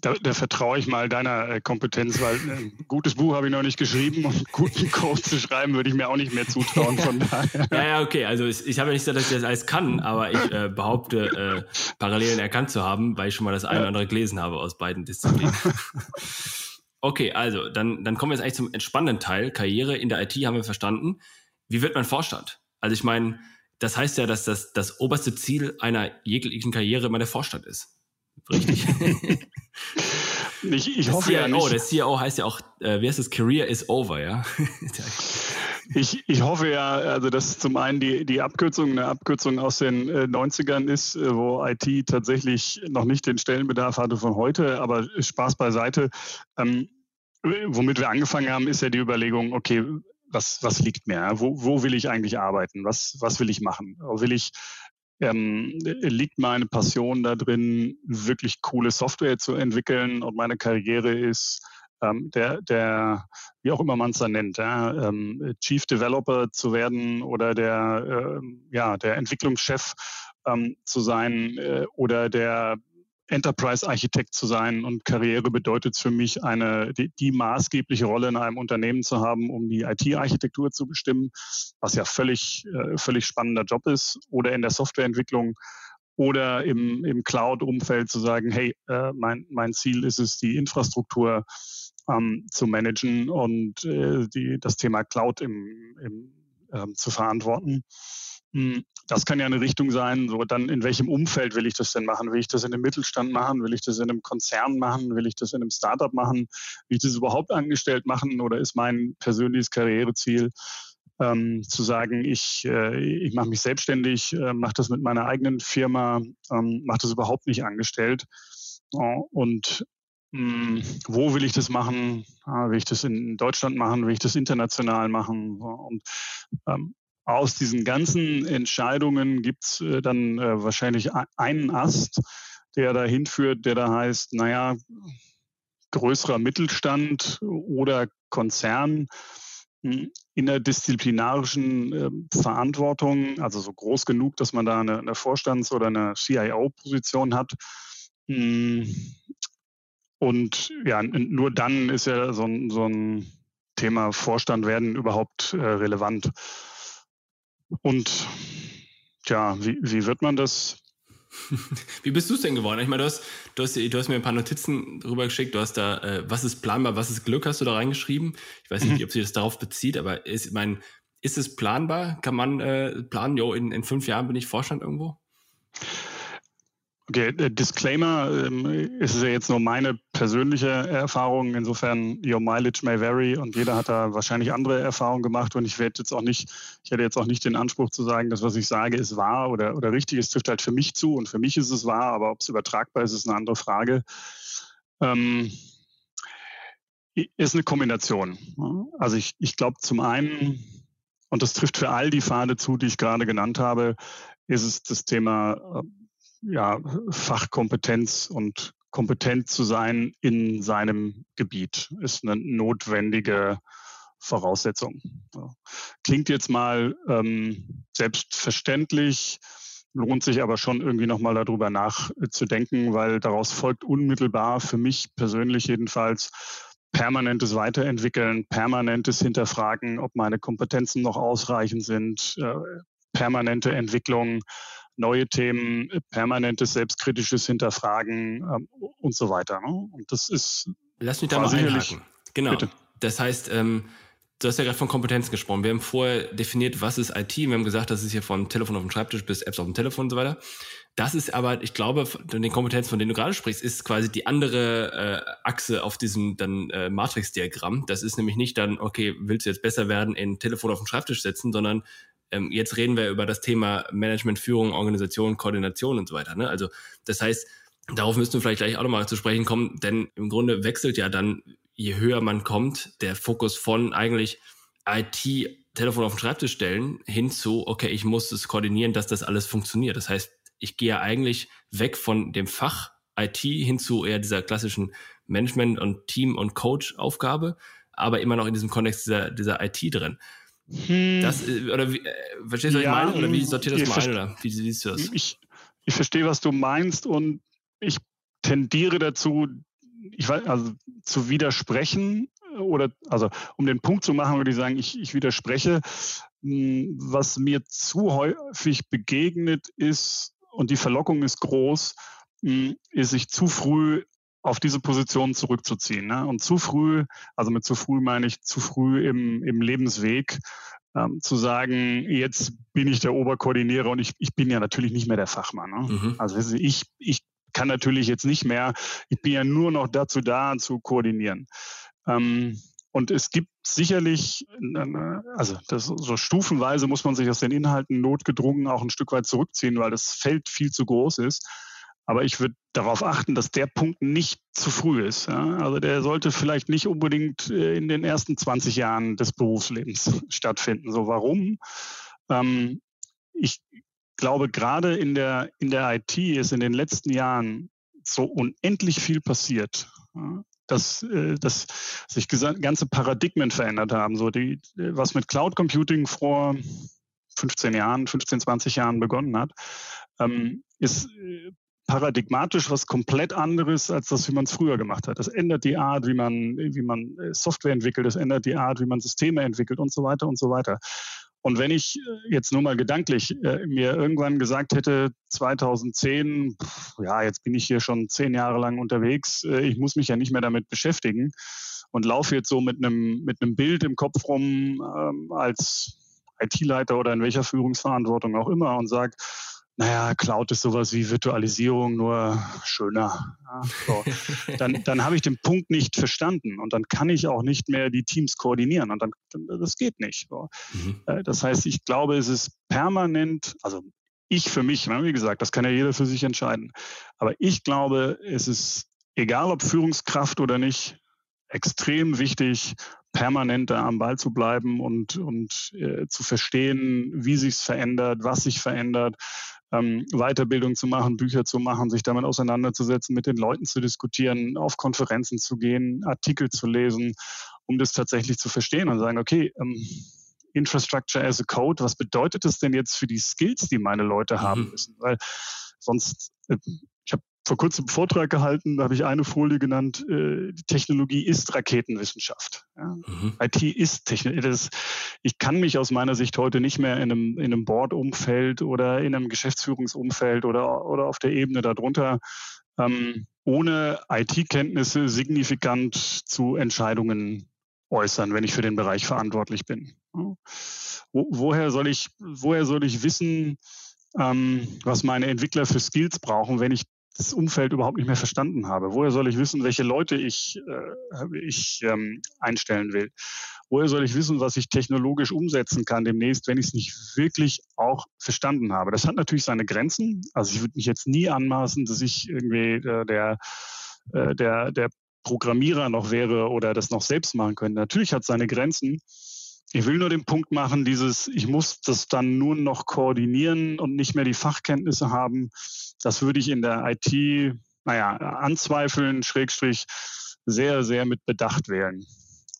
Da, da, vertraue ich mal deiner äh, Kompetenz, weil äh, ein gutes Buch habe ich noch nicht geschrieben und guten Code zu schreiben würde ich mir auch nicht mehr zutrauen. Von daher. Ja, ja, okay. Also ich, ich habe ja nicht gesagt, dass ich das alles kann, aber ich äh, behaupte, äh, Parallelen erkannt zu haben, weil ich schon mal das eine oder andere gelesen habe aus beiden Disziplinen. Okay, also dann, dann kommen wir jetzt eigentlich zum entspannenden Teil. Karriere in der IT haben wir verstanden. Wie wird man Vorstand? Also ich meine, das heißt ja, dass das, das oberste Ziel einer jeglichen Karriere immer der Vorstand ist. Richtig. ich, ich hoffe CIO, ja nicht. Der CIO heißt ja auch, äh, wie heißt das? Career is over, ja. ich, ich hoffe ja, also dass zum einen die, die Abkürzung eine Abkürzung aus den äh, 90ern ist, äh, wo IT tatsächlich noch nicht den Stellenbedarf hatte von heute, aber Spaß beiseite. Ähm, womit wir angefangen haben, ist ja die Überlegung, okay, was, was liegt mir? Wo, wo will ich eigentlich arbeiten? Was, was will ich machen? Will ich ähm, liegt meine Passion da drin, wirklich coole Software zu entwickeln. Und meine Karriere ist ähm, der, der, wie auch immer man es dann nennt, ja, ähm, Chief Developer zu werden oder der, äh, ja, der Entwicklungschef ähm, zu sein äh, oder der Enterprise-Architekt zu sein. Und Karriere bedeutet für mich eine, die, die, maßgebliche Rolle in einem Unternehmen zu haben, um die IT-Architektur zu bestimmen, was ja völlig, äh, völlig spannender Job ist, oder in der Softwareentwicklung oder im, im Cloud-Umfeld zu sagen, hey, äh, mein, mein Ziel ist es, die Infrastruktur ähm, zu managen und äh, die, das Thema Cloud im, im, ähm, zu verantworten. Das kann ja eine Richtung sein, so dann in welchem Umfeld will ich das denn machen? Will ich das in einem Mittelstand machen? Will ich das in einem Konzern machen? Will ich das in einem Startup machen? Will ich das überhaupt angestellt machen? Oder ist mein persönliches Karriereziel ähm, zu sagen, ich, äh, ich mache mich selbstständig, äh, mache das mit meiner eigenen Firma, ähm, mache das überhaupt nicht angestellt? und hm, wo will ich das machen? will ich das in Deutschland machen? Will ich das international machen? Und ähm, aus diesen ganzen Entscheidungen gibt es äh, dann äh, wahrscheinlich einen Ast, der dahin führt, der da heißt, naja, größerer Mittelstand oder Konzern hm, in der disziplinarischen äh, Verantwortung, also so groß genug, dass man da eine, Vorstands- oder eine CIO-Position hat. Hm, und ja, nur dann ist ja so ein, so ein Thema Vorstand werden überhaupt äh, relevant. Und ja, wie, wie wird man das? Wie bist du es denn geworden? Ich meine, du hast, du, hast, du hast mir ein paar Notizen drüber geschickt. Du hast da, äh, was ist planbar, was ist Glück, hast du da reingeschrieben. Ich weiß nicht, mhm. ob sich das darauf bezieht, aber ist, mein, ist es planbar? Kann man äh, planen, jo, in, in fünf Jahren bin ich Vorstand irgendwo? Okay, äh, Disclaimer, ähm, ist ja jetzt nur meine persönliche Erfahrung. Insofern, your mileage may vary und jeder hat da wahrscheinlich andere Erfahrungen gemacht und ich werde jetzt auch nicht, ich hätte jetzt auch nicht den Anspruch zu sagen, dass was ich sage ist wahr oder, oder richtig. Es trifft halt für mich zu und für mich ist es wahr, aber ob es übertragbar ist, ist eine andere Frage. Ähm, ist eine Kombination. Also ich, ich glaube zum einen, und das trifft für all die Pfade zu, die ich gerade genannt habe, ist es das Thema äh, ja, Fachkompetenz und kompetent zu sein in seinem Gebiet ist eine notwendige Voraussetzung. Klingt jetzt mal ähm, selbstverständlich, lohnt sich aber schon irgendwie nochmal darüber nachzudenken, weil daraus folgt unmittelbar für mich persönlich jedenfalls permanentes Weiterentwickeln, permanentes Hinterfragen, ob meine Kompetenzen noch ausreichend sind, äh, permanente Entwicklung neue Themen, permanentes selbstkritisches Hinterfragen ähm, und so weiter. Ne? Und das ist. Lass mich da mal einhaken. Genau. Bitte. Das heißt, ähm, du hast ja gerade von Kompetenzen gesprochen. Wir haben vorher definiert, was ist IT. Wir haben gesagt, das ist hier von Telefon auf dem Schreibtisch bis Apps auf dem Telefon und so weiter. Das ist aber, ich glaube, von den Kompetenzen, von denen du gerade sprichst, ist quasi die andere äh, Achse auf diesem dann äh, Matrix-Diagramm. Das ist nämlich nicht dann, okay, willst du jetzt besser werden in Telefon auf dem Schreibtisch setzen, sondern ähm, jetzt reden wir über das Thema Management, Führung, Organisation, Koordination und so weiter. Ne? Also das heißt, darauf müssten wir vielleicht gleich auch nochmal zu sprechen kommen, denn im Grunde wechselt ja dann, je höher man kommt, der Fokus von eigentlich IT, Telefon auf den Schreibtisch stellen, hin zu, okay, ich muss es koordinieren, dass das alles funktioniert. Das heißt, ich gehe eigentlich weg von dem Fach IT hin zu eher dieser klassischen Management- und Team- und Coach-Aufgabe, aber immer noch in diesem Kontext dieser, dieser IT drin. Hm. Das, äh, oder wie, äh, verstehst du, was ja, ich meine? Oder wie sortiert das mal ein? Oder wie siehst du das? Ich, ich verstehe, was du meinst und ich tendiere dazu, ich weiß, also zu widersprechen oder also um den Punkt zu machen, würde ich sagen, ich, ich widerspreche. Hm, was mir zu häufig begegnet ist, und die Verlockung ist groß, hm, ist sich zu früh auf diese Position zurückzuziehen. Ne? Und zu früh, also mit zu früh meine ich zu früh im, im Lebensweg, ähm, zu sagen, jetzt bin ich der Oberkoordinierer und ich, ich bin ja natürlich nicht mehr der Fachmann. Ne? Mhm. Also ich, ich kann natürlich jetzt nicht mehr, ich bin ja nur noch dazu da, zu koordinieren. Ähm, und es gibt sicherlich, also das, so stufenweise muss man sich aus den Inhalten notgedrungen auch ein Stück weit zurückziehen, weil das Feld viel zu groß ist. Aber ich würde darauf achten, dass der Punkt nicht zu früh ist. Ja? Also der sollte vielleicht nicht unbedingt äh, in den ersten 20 Jahren des Berufslebens stattfinden. So warum? Ähm, ich glaube, gerade in der, in der IT ist in den letzten Jahren so unendlich viel passiert. Ja? dass, äh, dass sich ganze Paradigmen verändert haben. So die, was mit Cloud Computing vor 15 Jahren, 15, 20 Jahren begonnen hat, ähm, ist äh, paradigmatisch was komplett anderes als das, wie man es früher gemacht hat. Das ändert die Art, wie man, wie man äh, Software entwickelt, das ändert die Art, wie man Systeme entwickelt und so weiter und so weiter. Und wenn ich äh, jetzt nur mal gedanklich äh, mir irgendwann gesagt hätte, 2010, pff, ja, jetzt bin ich hier schon zehn Jahre lang unterwegs, äh, ich muss mich ja nicht mehr damit beschäftigen und laufe jetzt so mit einem, mit einem Bild im Kopf rum ähm, als IT-Leiter oder in welcher Führungsverantwortung auch immer und sage, naja, Cloud ist sowas wie Virtualisierung, nur schöner. Ja, so. Dann, dann habe ich den Punkt nicht verstanden und dann kann ich auch nicht mehr die Teams koordinieren und dann, das geht nicht. So. Mhm. Äh, das heißt, ich glaube, es ist permanent, also ich für mich, ne, wie gesagt, das kann ja jeder für sich entscheiden, aber ich glaube, es ist egal ob Führungskraft oder nicht, extrem wichtig, permanent da am Ball zu bleiben und, und äh, zu verstehen, wie sich's verändert, was sich verändert, ähm, Weiterbildung zu machen, Bücher zu machen, sich damit auseinanderzusetzen, mit den Leuten zu diskutieren, auf Konferenzen zu gehen, Artikel zu lesen, um das tatsächlich zu verstehen und sagen, okay, ähm, Infrastructure as a Code, was bedeutet das denn jetzt für die Skills, die meine Leute haben mhm. müssen? Weil sonst, äh, vor kurzem einen Vortrag gehalten, da habe ich eine Folie genannt, äh, Technologie ist Raketenwissenschaft. Ja. Mhm. IT ist Technologie. Ich kann mich aus meiner Sicht heute nicht mehr in einem, in einem Board-Umfeld oder in einem Geschäftsführungsumfeld oder, oder auf der Ebene darunter ähm, ohne IT-Kenntnisse signifikant zu Entscheidungen äußern, wenn ich für den Bereich verantwortlich bin. Wo, woher, soll ich, woher soll ich wissen, ähm, was meine Entwickler für Skills brauchen, wenn ich das Umfeld überhaupt nicht mehr verstanden habe? Woher soll ich wissen, welche Leute ich, äh, ich ähm, einstellen will? Woher soll ich wissen, was ich technologisch umsetzen kann demnächst, wenn ich es nicht wirklich auch verstanden habe? Das hat natürlich seine Grenzen. Also ich würde mich jetzt nie anmaßen, dass ich irgendwie äh, der, äh, der, der Programmierer noch wäre oder das noch selbst machen könnte. Natürlich hat es seine Grenzen. Ich will nur den Punkt machen, dieses, ich muss das dann nur noch koordinieren und nicht mehr die Fachkenntnisse haben. Das würde ich in der IT, naja, anzweifeln, Schrägstrich, sehr, sehr mit Bedacht wählen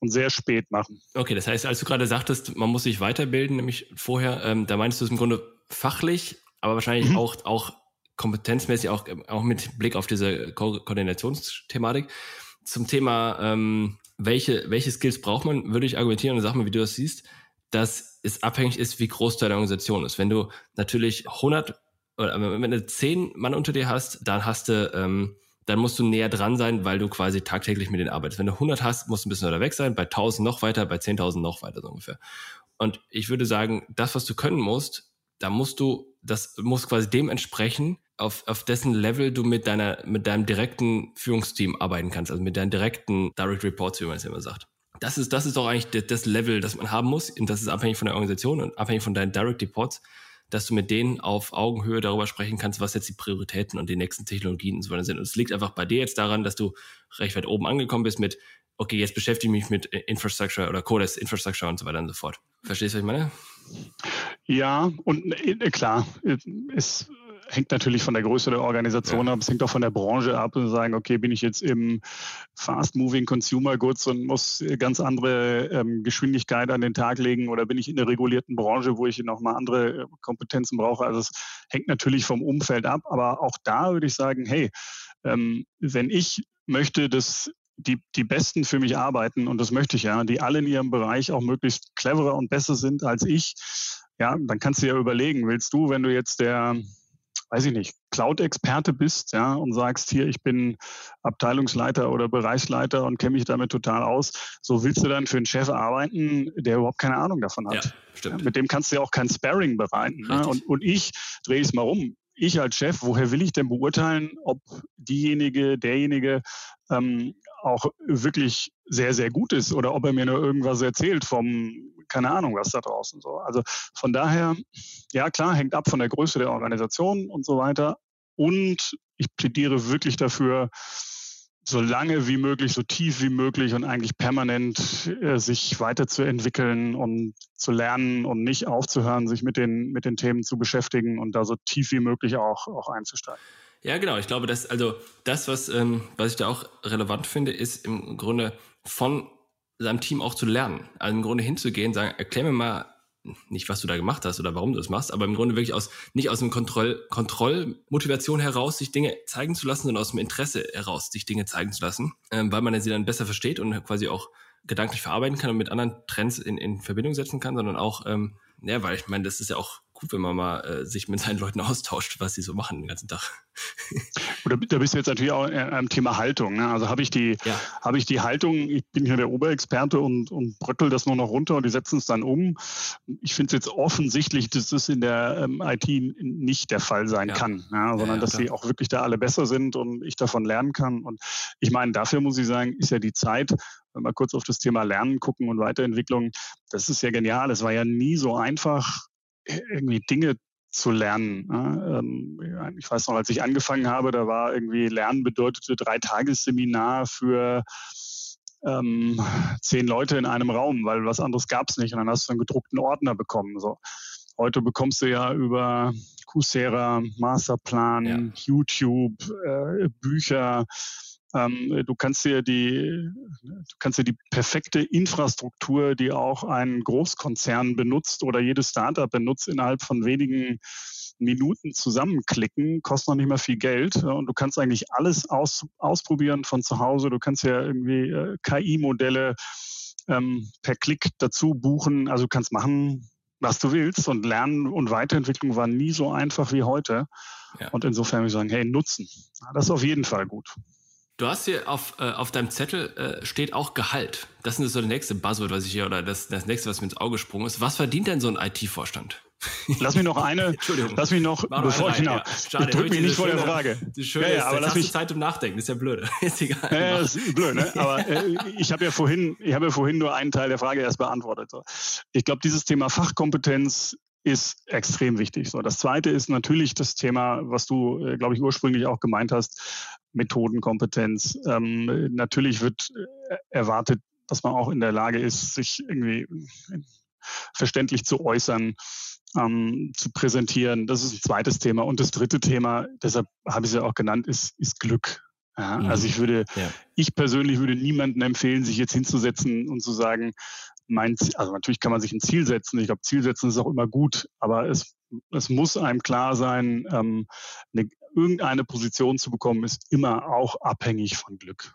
und sehr spät machen. Okay, das heißt, als du gerade sagtest, man muss sich weiterbilden, nämlich vorher, ähm, da meinst du es im Grunde fachlich, aber wahrscheinlich mhm. auch, auch kompetenzmäßig, auch, auch mit Blick auf diese Ko Koordinationsthematik. Zum Thema, ähm, welche, welche Skills braucht man, würde ich argumentieren und sag mal, wie du das siehst, dass es abhängig ist, wie groß deine Organisation ist. Wenn du natürlich 100 oder wenn du 10 Mann unter dir hast, dann hast du, ähm, dann musst du näher dran sein, weil du quasi tagtäglich mit denen arbeitest. Wenn du 100 hast, musst du ein bisschen weiter weg sein, bei 1000 noch weiter, bei 10.000 noch weiter so ungefähr. Und ich würde sagen, das, was du können musst, da musst du, das muss quasi dem entsprechen, auf, auf dessen Level du mit deiner, mit deinem direkten Führungsteam arbeiten kannst, also mit deinen direkten Direct Reports, wie man es immer sagt. Das ist, das ist doch eigentlich das Level, das man haben muss. Und das ist abhängig von der Organisation und abhängig von deinen Direct Reports, dass du mit denen auf Augenhöhe darüber sprechen kannst, was jetzt die Prioritäten und die nächsten Technologien und so weiter sind. Und es liegt einfach bei dir jetzt daran, dass du recht weit oben angekommen bist mit, okay, jetzt beschäftige ich mich mit Infrastructure oder Codes Infrastructure und so weiter und so fort. Verstehst du, was ich meine? Ja, und äh, klar, ist hängt natürlich von der Größe der Organisation ja. ab, es hängt auch von der Branche ab und sagen, okay, bin ich jetzt im Fast-Moving Consumer Goods und muss ganz andere ähm, Geschwindigkeit an den Tag legen oder bin ich in der regulierten Branche, wo ich nochmal andere äh, Kompetenzen brauche. Also es hängt natürlich vom Umfeld ab, aber auch da würde ich sagen, hey, ähm, wenn ich möchte, dass die, die Besten für mich arbeiten, und das möchte ich ja, die alle in ihrem Bereich auch möglichst cleverer und besser sind als ich, ja, dann kannst du ja überlegen, willst du, wenn du jetzt der, weiß ich nicht, Cloud-Experte bist, ja, und sagst, hier, ich bin Abteilungsleiter oder Bereichsleiter und kenne mich damit total aus, so willst du dann für einen Chef arbeiten, der überhaupt keine Ahnung davon hat. Ja, stimmt. Ja, mit dem kannst du ja auch kein Sparring bereiten. Ne? Und, und ich drehe es mal um. Ich als Chef, woher will ich denn beurteilen, ob diejenige, derjenige ähm, auch wirklich sehr, sehr gut ist oder ob er mir nur irgendwas erzählt vom, keine Ahnung, was da draußen so. Also von daher, ja klar, hängt ab von der Größe der Organisation und so weiter. Und ich plädiere wirklich dafür, so lange wie möglich, so tief wie möglich und eigentlich permanent äh, sich weiterzuentwickeln und zu lernen und nicht aufzuhören, sich mit den, mit den Themen zu beschäftigen und da so tief wie möglich auch, auch einzusteigen. Ja, genau. Ich glaube, dass also das, was, ähm, was ich da auch relevant finde, ist im Grunde von seinem Team auch zu lernen. Also im Grunde hinzugehen, sagen, erklär mir mal nicht, was du da gemacht hast oder warum du das machst, aber im Grunde wirklich aus, nicht aus einem Kontroll, Kontrollmotivation heraus, sich Dinge zeigen zu lassen, sondern aus dem Interesse heraus, sich Dinge zeigen zu lassen, ähm, weil man sie dann besser versteht und quasi auch gedanklich verarbeiten kann und mit anderen Trends in, in Verbindung setzen kann, sondern auch, ähm, ja, weil ich meine, das ist ja auch gut, wenn man mal äh, sich mit seinen Leuten austauscht, was sie so machen den ganzen Tag. Oder da bist du jetzt natürlich auch am Thema Haltung. Ne? Also habe ich die, ja. habe ich die Haltung, ich bin hier der Oberexperte und, und bröttel das nur noch runter und die setzen es dann um. Ich finde es jetzt offensichtlich, dass das in der ähm, IT nicht der Fall sein ja. kann, ja, sondern dass sie auch wirklich da alle besser sind und ich davon lernen kann. Und ich meine, dafür muss ich sagen, ist ja die Zeit, wenn wir kurz auf das Thema Lernen gucken und Weiterentwicklung, das ist ja genial. Es war ja nie so einfach, irgendwie Dinge zu lernen. Ähm, ich weiß noch, als ich angefangen habe, da war irgendwie Lernen bedeutete drei Tagesseminar für ähm, zehn Leute in einem Raum, weil was anderes gab es nicht. Und dann hast du einen gedruckten Ordner bekommen. So. Heute bekommst du ja über Coursera, Masterplan, ja. YouTube, äh, Bücher, ähm, du kannst dir die, du kannst dir die perfekte Infrastruktur, die auch ein Großkonzern benutzt oder jedes Startup benutzt, innerhalb von wenigen Minuten zusammenklicken, kostet noch nicht mal viel Geld und du kannst eigentlich alles aus, ausprobieren von zu Hause. Du kannst ja irgendwie äh, KI-Modelle ähm, per Klick dazu buchen. Also du kannst machen, was du willst und Lernen und Weiterentwicklung war nie so einfach wie heute. Ja. Und insofern würde ich sagen, hey, nutzen. Das ist auf jeden Fall gut. Du hast hier auf, äh, auf deinem Zettel äh, steht auch Gehalt. Das ist so das nächste Buzzword, was ich hier, oder das, das nächste, was mir ins Auge gesprungen ist. Was verdient denn so ein IT-Vorstand? Lass mich noch eine, Entschuldigung. lass mich noch, Mach bevor ich, genau, ja. Schade, ich drück mich nicht vor der Frage. Die schöne ja, ja, aber lass mich Zeit zum Nachdenken, ist ja blöd. ist egal. Ja, ist blöd, ne? Aber äh, ich habe ja vorhin, ich habe ja vorhin nur einen Teil der Frage erst beantwortet. So. Ich glaube, dieses Thema Fachkompetenz ist extrem wichtig. So, das zweite ist natürlich das Thema, was du, äh, glaube ich, ursprünglich auch gemeint hast, Methodenkompetenz. Ähm, natürlich wird äh, erwartet, dass man auch in der Lage ist, sich irgendwie verständlich zu äußern, ähm, zu präsentieren. Das ist ein zweites Thema. Und das dritte Thema, deshalb habe ich es ja auch genannt, ist, ist Glück. Ja, mhm. Also ich würde, ja. ich persönlich würde niemandem empfehlen, sich jetzt hinzusetzen und zu sagen, mein also natürlich kann man sich ein Ziel setzen. Ich glaube, Ziel setzen ist auch immer gut, aber es, es muss einem klar sein, ähm, eine, irgendeine Position zu bekommen, ist immer auch abhängig von Glück.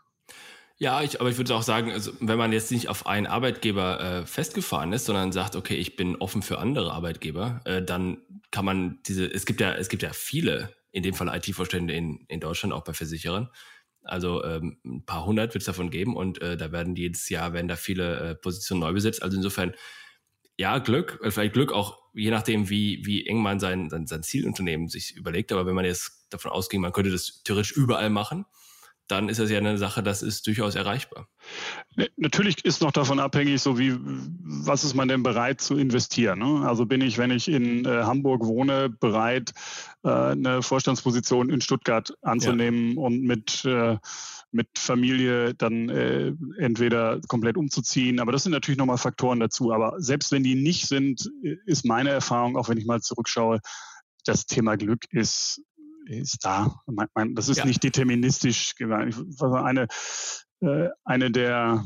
Ja, ich, aber ich würde auch sagen, also, wenn man jetzt nicht auf einen Arbeitgeber äh, festgefahren ist, sondern sagt, okay, ich bin offen für andere Arbeitgeber, äh, dann kann man diese, es gibt ja, es gibt ja viele, in dem Fall IT-Vorstände in, in Deutschland, auch bei Versicherern, also ähm, ein paar hundert wird es davon geben und äh, da werden jedes Jahr werden da viele äh, Positionen neu besetzt. Also insofern ja Glück, äh, vielleicht Glück auch je nachdem, wie wie eng man sein, sein sein Zielunternehmen sich überlegt. Aber wenn man jetzt davon ausgeht, man könnte das theoretisch überall machen, dann ist das ja eine Sache, das ist durchaus erreichbar. Natürlich ist noch davon abhängig, so wie was ist man denn bereit zu investieren. Ne? Also bin ich, wenn ich in äh, Hamburg wohne, bereit, äh, eine Vorstandsposition in Stuttgart anzunehmen ja. und mit äh, mit Familie dann äh, entweder komplett umzuziehen. Aber das sind natürlich nochmal Faktoren dazu. Aber selbst wenn die nicht sind, ist meine Erfahrung, auch wenn ich mal zurückschaue, das Thema Glück ist ist da. Das ist ja. nicht deterministisch. Eine, äh, eine der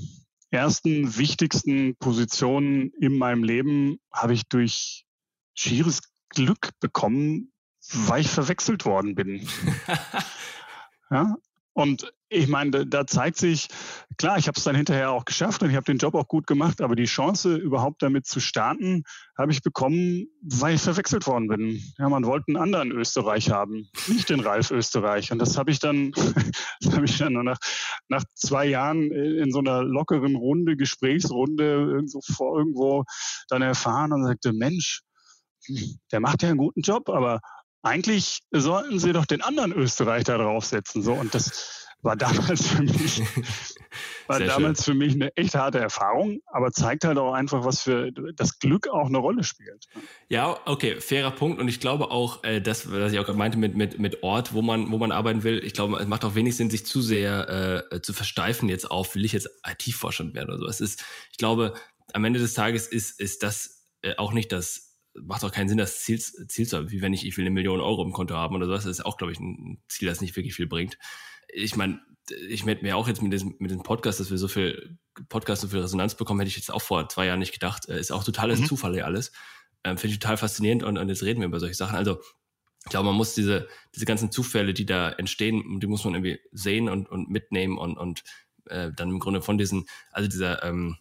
ersten wichtigsten Positionen in meinem Leben habe ich durch schieres Glück bekommen, weil ich verwechselt worden bin. ja? Und ich meine, da, zeigt sich, klar, ich habe es dann hinterher auch geschafft und ich habe den Job auch gut gemacht, aber die Chance, überhaupt damit zu starten, habe ich bekommen, weil ich verwechselt worden bin. Ja, man wollte einen anderen Österreich haben, nicht den Ralf Österreich. Und das habe ich dann, das habe ich dann nach, nach zwei Jahren in so einer lockeren Runde, Gesprächsrunde irgendwo vor irgendwo dann erfahren und sagte, Mensch, der macht ja einen guten Job, aber eigentlich sollten sie doch den anderen Österreich da draufsetzen. So, und das war damals für mich, war damals für mich eine echt harte Erfahrung, aber zeigt halt auch einfach, was für das Glück auch eine Rolle spielt. Ja, okay, fairer Punkt. Und ich glaube auch, äh, das, was ich auch gerade meinte mit, mit, mit Ort, wo man, wo man arbeiten will, ich glaube, es macht auch wenig Sinn, sich zu sehr äh, zu versteifen jetzt auf, will ich jetzt IT-Forschend werden oder so. Es ist, ich glaube, am Ende des Tages ist, ist das äh, auch nicht das macht auch keinen Sinn, das Ziel, Ziel zu haben, wie wenn ich, ich will eine Million Euro im Konto haben oder so. Das ist auch, glaube ich, ein Ziel, das nicht wirklich viel bringt ich meine, ich hätte mir auch jetzt mit diesem, mit diesem Podcast, dass wir so viel Podcast, so viel Resonanz bekommen, hätte ich jetzt auch vor zwei Jahren nicht gedacht. Äh, ist auch totales mhm. Zufall hier alles. Ähm, Finde ich total faszinierend und, und jetzt reden wir über solche Sachen. Also ich glaube, man muss diese, diese ganzen Zufälle, die da entstehen, die muss man irgendwie sehen und, und mitnehmen und, und äh, dann im Grunde von diesen, also dieser ähm,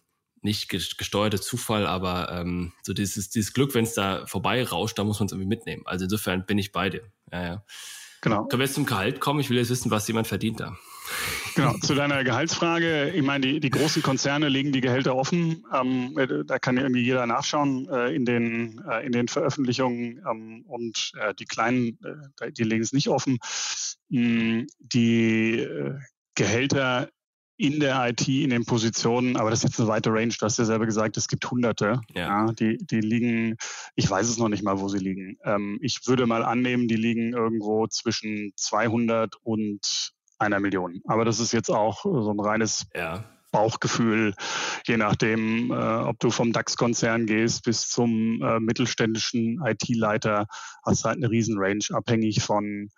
nicht gesteuerte Zufall, aber ähm, so dieses, dieses Glück, wenn es da vorbei rauscht, da muss man es irgendwie mitnehmen. Also insofern bin ich bei dir. Ja, ja. Genau. Können wir jetzt zum Gehalt kommen? Ich will jetzt wissen, was jemand verdient da. Genau, zu deiner Gehaltsfrage. Ich meine, die, die großen Konzerne legen die Gehälter offen. Ähm, da kann irgendwie jeder nachschauen äh, in, den, äh, in den Veröffentlichungen. Ähm, und äh, die kleinen, äh, die legen es nicht offen. Mm, die äh, Gehälter in der IT, in den Positionen, aber das ist jetzt eine weite Range. Du hast ja selber gesagt, es gibt Hunderte. Ja. ja die, die liegen, ich weiß es noch nicht mal, wo sie liegen. Ähm, ich würde mal annehmen, die liegen irgendwo zwischen 200 und einer Million. Aber das ist jetzt auch so ein reines ja. Bauchgefühl, je nachdem, äh, ob du vom DAX-Konzern gehst bis zum äh, mittelständischen IT-Leiter, hast halt eine Riesenrange, abhängig von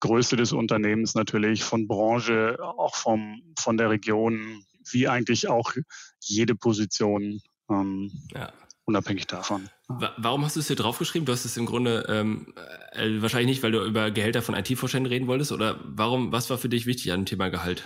Größe des Unternehmens natürlich, von Branche, auch vom, von der Region, wie eigentlich auch jede Position, ähm, ja. unabhängig davon. Warum hast du es hier draufgeschrieben? Du hast es im Grunde ähm, äh, wahrscheinlich nicht, weil du über Gehälter von IT-Vorständen reden wolltest, oder warum, was war für dich wichtig an dem Thema Gehalt?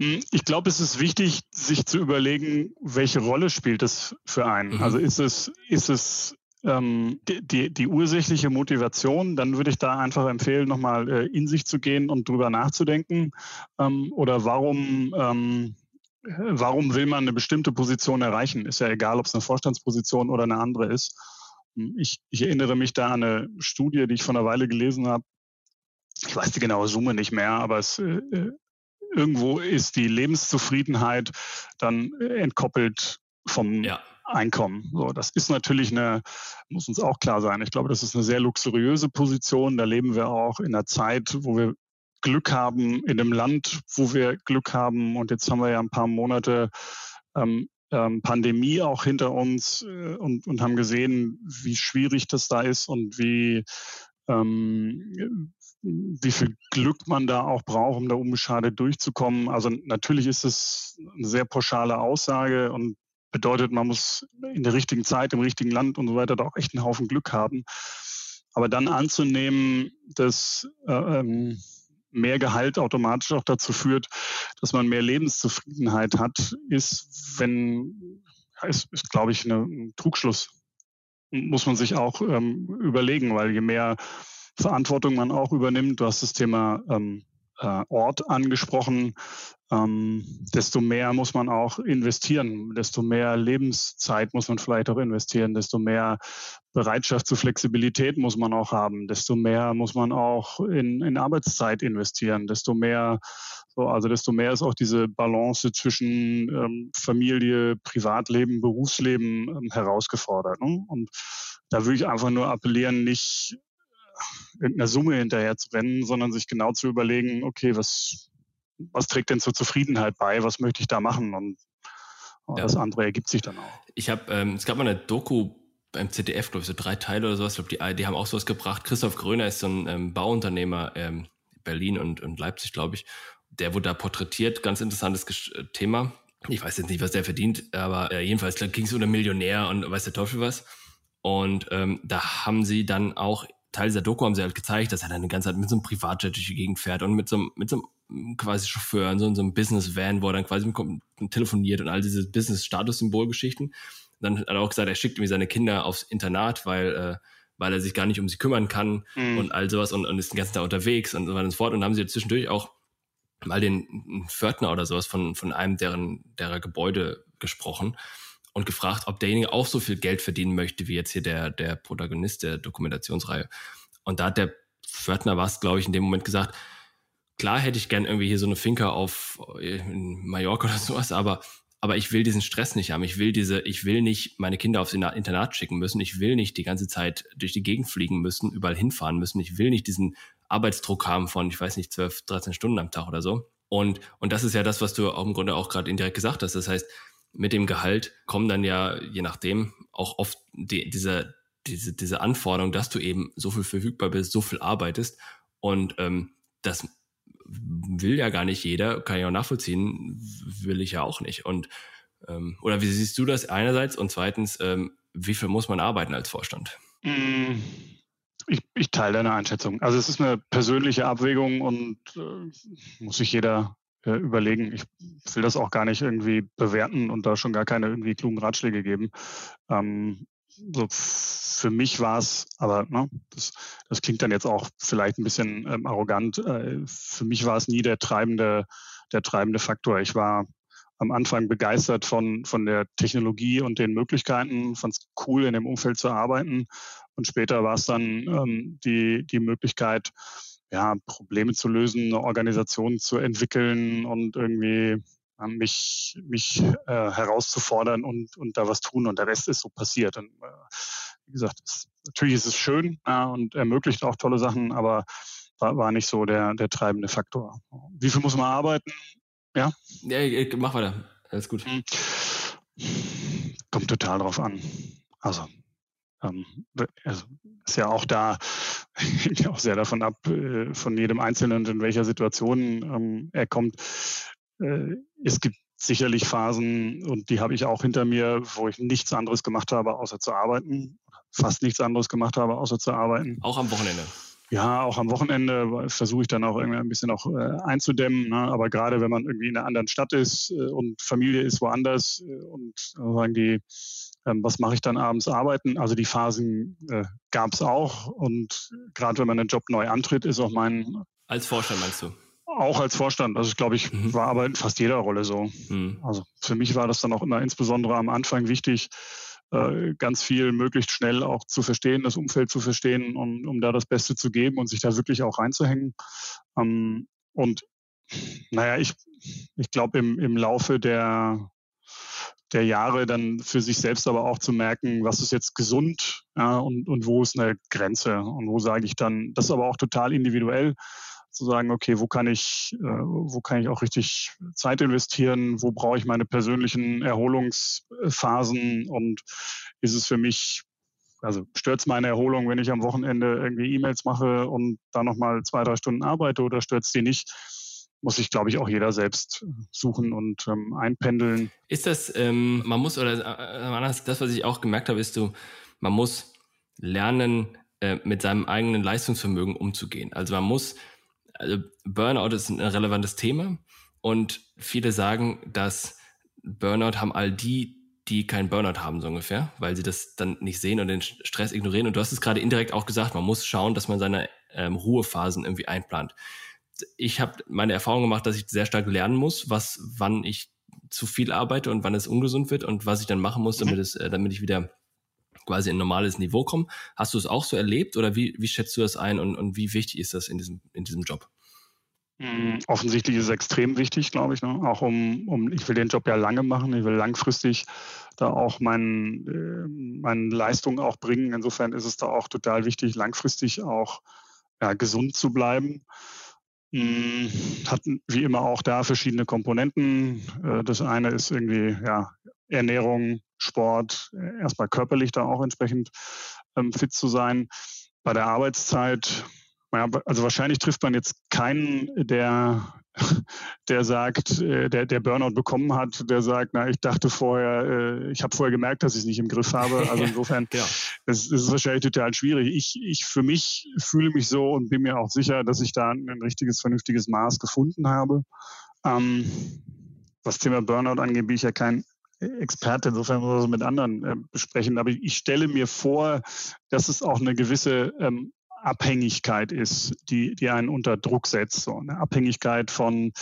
Hm, ich glaube, es ist wichtig, sich zu überlegen, welche Rolle spielt es für einen. Mhm. Also ist es, ist es ähm, die, die, ursächliche Motivation, dann würde ich da einfach empfehlen, nochmal äh, in sich zu gehen und drüber nachzudenken. Ähm, oder warum, ähm, warum will man eine bestimmte Position erreichen? Ist ja egal, ob es eine Vorstandsposition oder eine andere ist. Ich, ich erinnere mich da an eine Studie, die ich vor einer Weile gelesen habe. Ich weiß die genaue Summe nicht mehr, aber es äh, äh irgendwo ist die Lebenszufriedenheit dann entkoppelt vom ja. Einkommen. So, das ist natürlich eine, muss uns auch klar sein. Ich glaube, das ist eine sehr luxuriöse Position. Da leben wir auch in einer Zeit, wo wir Glück haben, in einem Land, wo wir Glück haben. Und jetzt haben wir ja ein paar Monate ähm, ähm, Pandemie auch hinter uns äh, und, und haben gesehen, wie schwierig das da ist und wie, ähm, wie viel Glück man da auch braucht, um da unbeschadet durchzukommen. Also natürlich ist es eine sehr pauschale Aussage und bedeutet, man muss in der richtigen Zeit, im richtigen Land und so weiter da auch echt einen Haufen Glück haben. Aber dann anzunehmen, dass äh, ähm, mehr Gehalt automatisch auch dazu führt, dass man mehr Lebenszufriedenheit hat, ist, wenn, ist, ist glaube ich, eine, ein Trugschluss. Muss man sich auch ähm, überlegen, weil je mehr Verantwortung man auch übernimmt, du hast das Thema ähm, äh, Ort angesprochen, ähm, desto mehr muss man auch investieren, desto mehr Lebenszeit muss man vielleicht auch investieren, desto mehr Bereitschaft zur Flexibilität muss man auch haben, desto mehr muss man auch in, in Arbeitszeit investieren, desto mehr, so, also desto mehr ist auch diese Balance zwischen ähm, Familie, Privatleben, Berufsleben ähm, herausgefordert. Ne? Und da würde ich einfach nur appellieren, nicht irgendeiner Summe hinterher zu rennen, sondern sich genau zu überlegen, okay, was, was trägt denn zur Zufriedenheit bei, was möchte ich da machen und, ja. das andere ergibt sich dann auch. Ich habe, ähm, es gab mal eine Doku beim ZDF, glaube ich, so drei Teile oder sowas. Ich glaube, die, die haben auch sowas gebracht. Christoph Gröner ist so ein ähm, Bauunternehmer, ähm, Berlin und, und Leipzig, glaube ich. Der wurde da porträtiert, ganz interessantes äh, Thema. Ich weiß jetzt nicht, was der verdient, aber äh, jedenfalls ging es um einen Millionär und weiß der Teufel was. Und ähm, da haben sie dann auch Teil dieser Doku haben sie halt gezeigt, dass er dann die ganze Zeit mit so einem Privatjet durch die Gegend fährt und mit so einem, mit so einem quasi Chauffeur in so, in so einem Business-Van, wo er dann quasi telefoniert und all diese Business-Status-Symbol-Geschichten. Dann hat er auch gesagt, er schickt irgendwie seine Kinder aufs Internat, weil, äh, weil er sich gar nicht um sie kümmern kann mhm. und all sowas und, und ist den ganzen Tag unterwegs und so weiter und so fort. Und haben sie zwischendurch auch mal den Pförtner oder sowas von, von einem deren, derer Gebäude gesprochen und gefragt, ob derjenige auch so viel Geld verdienen möchte, wie jetzt hier der, der Protagonist der Dokumentationsreihe. Und da hat der Pförtner was, glaube ich, in dem Moment gesagt, klar hätte ich gern irgendwie hier so eine Finca auf in Mallorca oder sowas, aber aber ich will diesen Stress nicht haben. Ich will diese, ich will nicht meine Kinder aufs Internat schicken müssen. Ich will nicht die ganze Zeit durch die Gegend fliegen müssen, überall hinfahren müssen. Ich will nicht diesen Arbeitsdruck haben von, ich weiß nicht, 12, 13 Stunden am Tag oder so. Und, und das ist ja das, was du auch im Grunde auch gerade indirekt gesagt hast. Das heißt, mit dem Gehalt kommen dann ja, je nachdem, auch oft die, diese, diese, diese Anforderung, dass du eben so viel verfügbar bist, so viel arbeitest. Und ähm, das will ja gar nicht jeder, kann ich auch nachvollziehen, will ich ja auch nicht. Und ähm, oder wie siehst du das einerseits und zweitens, ähm, wie viel muss man arbeiten als Vorstand? Mm, ich, ich teile deine Einschätzung. Also es ist eine persönliche Abwägung und äh, muss sich jeder äh, überlegen. Ich will das auch gar nicht irgendwie bewerten und da schon gar keine irgendwie klugen Ratschläge geben. Ähm, so für mich war es, aber ne, das, das klingt dann jetzt auch vielleicht ein bisschen ähm, arrogant. Äh, für mich war es nie der treibende, der treibende Faktor. Ich war am Anfang begeistert von, von der Technologie und den Möglichkeiten, fand es cool, in dem Umfeld zu arbeiten. Und später war es dann ähm, die, die Möglichkeit, ja, Probleme zu lösen, eine Organisation zu entwickeln und irgendwie mich, mich äh, herauszufordern und, und da was tun. Und der Rest ist so passiert. Und äh, wie gesagt, es, natürlich ist es schön äh, und ermöglicht auch tolle Sachen, aber war, war nicht so der, der treibende Faktor. Wie viel muss man arbeiten? Ja? Ja, mach weiter. Alles gut. Hm. Kommt total drauf an. Also, ähm, also ist ja auch da, hängt ja auch sehr davon ab, äh, von jedem Einzelnen, in welcher Situation ähm, er kommt. Äh, es gibt sicherlich Phasen, und die habe ich auch hinter mir, wo ich nichts anderes gemacht habe, außer zu arbeiten. Fast nichts anderes gemacht habe, außer zu arbeiten. Auch am Wochenende. Ja, auch am Wochenende versuche ich dann auch irgendwie ein bisschen auch äh, einzudämmen. Ne? Aber gerade wenn man irgendwie in einer anderen Stadt ist äh, und Familie ist woanders und sagen die, ähm, was mache ich dann abends arbeiten? Also die Phasen äh, gab es auch. Und gerade wenn man einen Job neu antritt, ist auch mein. Als Vorstand meinst du? Auch als Vorstand. Also glaube ich, mhm. war aber in fast jeder Rolle so. Mhm. Also für mich war das dann auch immer insbesondere am Anfang wichtig, äh, ganz viel möglichst schnell auch zu verstehen, das Umfeld zu verstehen, um, um da das Beste zu geben und sich da wirklich auch reinzuhängen. Ähm, und naja, ich, ich glaube, im, im Laufe der, der Jahre dann für sich selbst aber auch zu merken, was ist jetzt gesund ja, und, und wo ist eine Grenze und wo sage ich dann, das ist aber auch total individuell zu sagen, okay, wo kann ich, äh, wo kann ich auch richtig Zeit investieren, wo brauche ich meine persönlichen Erholungsphasen und ist es für mich, also stört es meine Erholung, wenn ich am Wochenende irgendwie E-Mails mache und da nochmal zwei, drei Stunden arbeite oder stört es die nicht? muss sich, glaube ich, auch jeder selbst suchen und ähm, einpendeln. Ist das, ähm, man muss, oder äh, das, was ich auch gemerkt habe, ist so, man muss lernen, äh, mit seinem eigenen Leistungsvermögen umzugehen. Also man muss also Burnout ist ein relevantes Thema und viele sagen, dass Burnout haben all die, die keinen Burnout haben, so ungefähr, weil sie das dann nicht sehen und den Stress ignorieren. Und du hast es gerade indirekt auch gesagt, man muss schauen, dass man seine ähm, Ruhephasen irgendwie einplant. Ich habe meine Erfahrung gemacht, dass ich sehr stark lernen muss, was, wann ich zu viel arbeite und wann es ungesund wird und was ich dann machen muss, damit mhm. es, äh, damit ich wieder quasi in normales Niveau kommen. Hast du es auch so erlebt oder wie, wie schätzt du das ein und, und wie wichtig ist das in diesem, in diesem Job? Mm, offensichtlich ist es extrem wichtig, glaube ich. Ne? Auch um, um, ich will den Job ja lange machen, ich will langfristig da auch mein, äh, meine Leistung auch bringen. Insofern ist es da auch total wichtig, langfristig auch ja, gesund zu bleiben. Mm, hat wie immer auch da verschiedene Komponenten. Äh, das eine ist irgendwie ja, Ernährung, Sport, äh, erstmal körperlich da auch entsprechend ähm, fit zu sein. Bei der Arbeitszeit, ja, also wahrscheinlich trifft man jetzt keinen, der, der sagt, äh, der, der Burnout bekommen hat, der sagt, na, ich dachte vorher, äh, ich habe vorher gemerkt, dass ich es nicht im Griff habe. Also insofern, das, das ist wahrscheinlich total schwierig. Ich, ich für mich fühle mich so und bin mir auch sicher, dass ich da ein richtiges, vernünftiges Maß gefunden habe. Ähm, was Thema Burnout angeht, bin ich ja kein Experte, insofern muss man das mit anderen äh, besprechen. Aber ich stelle mir vor, dass es auch eine gewisse ähm, Abhängigkeit ist, die, die einen unter Druck setzt. So eine Abhängigkeit von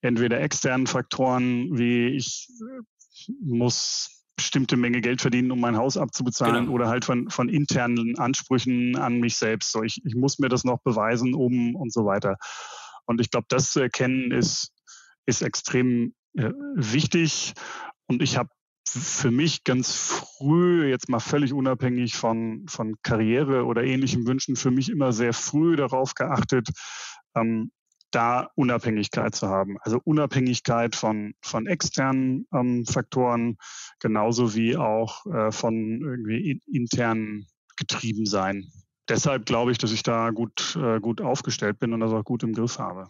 entweder externen Faktoren, wie ich äh, muss bestimmte Menge Geld verdienen, um mein Haus abzubezahlen, genau. oder halt von, von internen Ansprüchen an mich selbst. So, ich, ich muss mir das noch beweisen, um und so weiter. Und ich glaube, das zu erkennen ist, ist extrem äh, wichtig. Und ich habe für mich ganz früh, jetzt mal völlig unabhängig von, von Karriere oder ähnlichen Wünschen, für mich immer sehr früh darauf geachtet, ähm, da Unabhängigkeit zu haben. Also Unabhängigkeit von, von externen ähm, Faktoren, genauso wie auch äh, von irgendwie internen getrieben sein. Deshalb glaube ich, dass ich da gut, äh, gut aufgestellt bin und das auch gut im Griff habe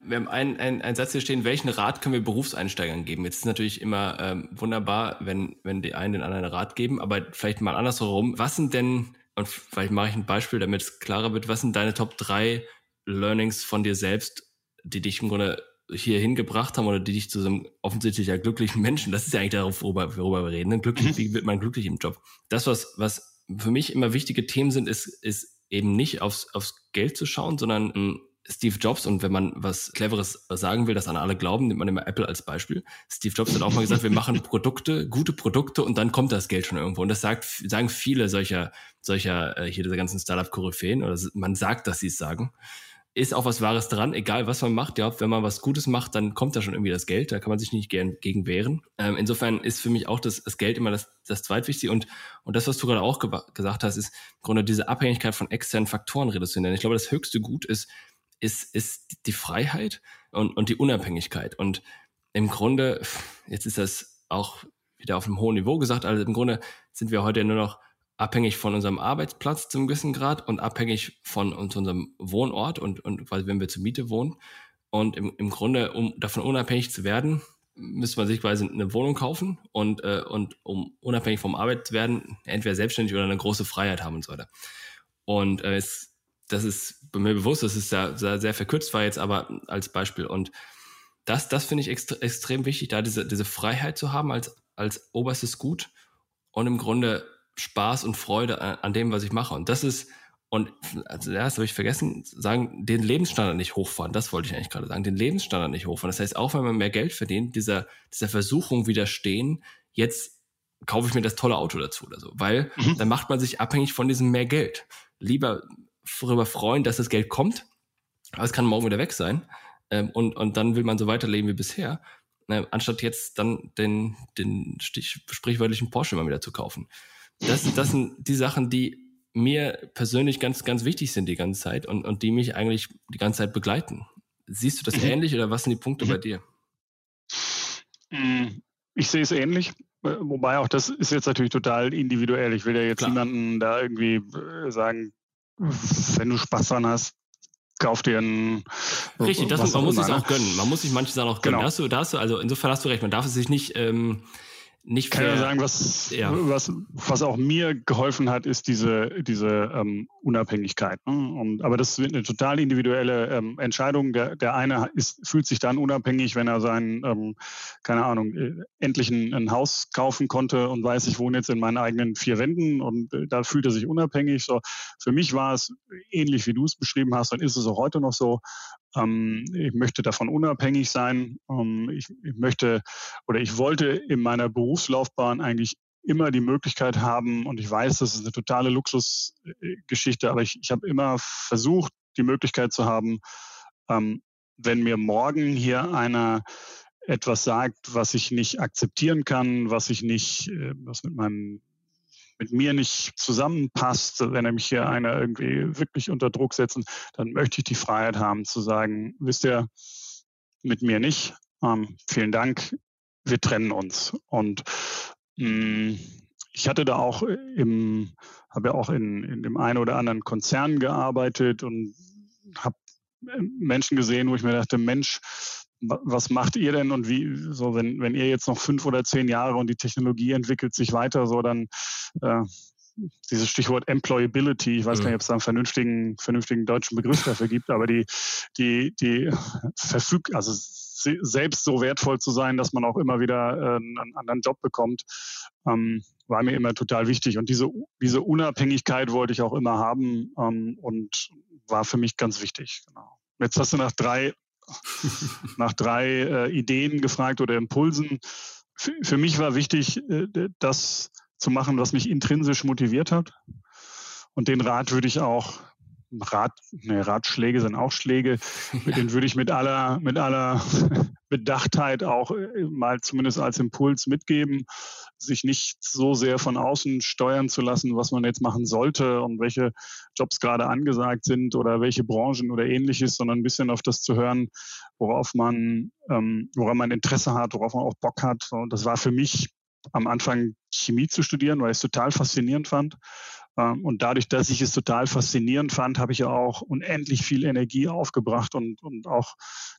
wir haben einen, einen, einen Satz hier stehen, welchen Rat können wir Berufseinsteigern geben? Jetzt ist natürlich immer ähm, wunderbar, wenn, wenn die einen den anderen Rat geben, aber vielleicht mal andersherum. Was sind denn, und vielleicht mache ich ein Beispiel, damit es klarer wird, was sind deine Top 3 Learnings von dir selbst, die dich im Grunde hier hingebracht haben oder die dich zu so einem offensichtlich ja glücklichen Menschen, das ist ja eigentlich darauf, worüber, worüber wir reden, ne? glücklich, mhm. wie wird man glücklich im Job? Das, was, was für mich immer wichtige Themen sind, ist, ist eben nicht aufs, aufs Geld zu schauen, sondern ein Steve Jobs, und wenn man was Cleveres sagen will, das an alle glauben, nimmt man immer Apple als Beispiel. Steve Jobs hat auch mal gesagt, wir machen Produkte, gute Produkte und dann kommt das Geld schon irgendwo. Und das sagt, sagen viele solcher, solcher, äh, hier dieser ganzen Startup-Koryphäen, oder man sagt, dass sie es sagen. ist auch was Wahres dran, egal was man macht. Ja, wenn man was Gutes macht, dann kommt da schon irgendwie das Geld. Da kann man sich nicht gern gegen wehren. Ähm, insofern ist für mich auch das, das Geld immer das, das Zweitwichtigste. Und, und das, was du gerade auch ge gesagt hast, ist im Grunde diese Abhängigkeit von externen Faktoren reduzieren. Denn ich glaube, das höchste Gut ist, ist, ist die Freiheit und, und die Unabhängigkeit. Und im Grunde, jetzt ist das auch wieder auf einem hohen Niveau gesagt, also im Grunde sind wir heute nur noch abhängig von unserem Arbeitsplatz zum gewissen Grad und abhängig von unserem Wohnort und, und quasi, wenn wir zur Miete wohnen. Und im, im Grunde, um davon unabhängig zu werden, müsste man sich quasi eine Wohnung kaufen und, äh, und um unabhängig vom Arbeit zu werden, entweder selbstständig oder eine große Freiheit haben und so weiter. Und äh, es, das ist bei mir bewusst, das ist sehr, sehr, sehr verkürzt war jetzt aber als Beispiel. Und das, das finde ich extre extrem wichtig, da diese, diese Freiheit zu haben als, als oberstes Gut und im Grunde Spaß und Freude an, an dem, was ich mache. Und das ist, und also das habe ich vergessen, sagen, den Lebensstandard nicht hochfahren. Das wollte ich eigentlich gerade sagen, den Lebensstandard nicht hochfahren. Das heißt, auch wenn man mehr Geld verdient, dieser, dieser Versuchung widerstehen, jetzt kaufe ich mir das tolle Auto dazu oder so. Weil mhm. dann macht man sich abhängig von diesem mehr Geld. Lieber darüber freuen, dass das Geld kommt, aber es kann morgen wieder weg sein. Ähm, und, und dann will man so weiterleben wie bisher, äh, anstatt jetzt dann den, den Stich, sprichwörtlichen Porsche mal wieder zu kaufen. Das, das sind die Sachen, die mir persönlich ganz, ganz wichtig sind die ganze Zeit und, und die mich eigentlich die ganze Zeit begleiten. Siehst du das mhm. ähnlich oder was sind die Punkte mhm. bei dir? Mm, ich sehe es ähnlich. Äh, wobei auch das ist jetzt natürlich total individuell. Ich will ja jetzt Klar. niemanden da irgendwie äh, sagen, wenn du Spaß dran hast, kauf dir ein. Richtig, das, man muss sich auch gönnen. Man muss sich manche Sachen auch gönnen. Genau. Da, hast du, da hast du, also insofern hast du recht, man darf es sich nicht ähm, nicht kann ja sagen, was, ja. was, was auch mir geholfen hat, ist diese, diese ähm, Unabhängigkeit. Ne? Und, aber das ist eine total individuelle ähm, Entscheidung. Der, der eine ist, fühlt sich dann unabhängig, wenn er sein, ähm, keine Ahnung, äh, endlich ein, ein, Haus kaufen konnte und weiß, ich wohne jetzt in meinen eigenen vier Wänden und äh, da fühlt er sich unabhängig. So, für mich war es ähnlich, wie du es beschrieben hast, und ist es auch heute noch so. Ähm, ich möchte davon unabhängig sein. Ähm, ich, ich möchte oder ich wollte in meiner Berufslaufbahn eigentlich immer die Möglichkeit haben, und ich weiß, das ist eine totale Luxusgeschichte, aber ich, ich habe immer versucht, die Möglichkeit zu haben, ähm, wenn mir morgen hier einer etwas sagt, was ich nicht akzeptieren kann, was ich nicht, äh, was mit meinem mit mir nicht zusammenpasst, wenn er mich hier einer irgendwie wirklich unter Druck setzen, dann möchte ich die Freiheit haben zu sagen, wisst ihr, mit mir nicht. Ähm, vielen Dank, wir trennen uns. Und mh, mm, ich hatte da auch im, habe ja auch in, in dem einen oder anderen Konzern gearbeitet und habe äh, Menschen gesehen, wo ich mir dachte, Mensch, was macht ihr denn und wie, so wenn, wenn ihr jetzt noch fünf oder zehn Jahre und die Technologie entwickelt sich weiter, so dann äh, dieses Stichwort Employability, ich weiß mhm. gar nicht, ob es da einen vernünftigen, vernünftigen deutschen Begriff dafür gibt, aber die, die, die verfügt, also selbst so wertvoll zu sein, dass man auch immer wieder äh, einen anderen Job bekommt, ähm, war mir immer total wichtig. Und diese, diese Unabhängigkeit wollte ich auch immer haben ähm, und war für mich ganz wichtig. Genau. Jetzt hast du nach drei nach drei äh, Ideen gefragt oder Impulsen. Für, für mich war wichtig, äh, das zu machen, was mich intrinsisch motiviert hat. Und den Rat würde ich auch Rat, ne, Ratschläge sind auch Schläge. Ja. Den würde ich mit aller, mit aller Bedachtheit auch äh, mal zumindest als Impuls mitgeben, sich nicht so sehr von außen steuern zu lassen, was man jetzt machen sollte und welche Jobs gerade angesagt sind oder welche Branchen oder ähnliches, sondern ein bisschen auf das zu hören, worauf man, ähm, woran man Interesse hat, worauf man auch Bock hat. Und das war für mich am Anfang Chemie zu studieren, weil ich es total faszinierend fand. Ähm, und dadurch, dass ich es total faszinierend fand, habe ich auch unendlich viel Energie aufgebracht und, und auch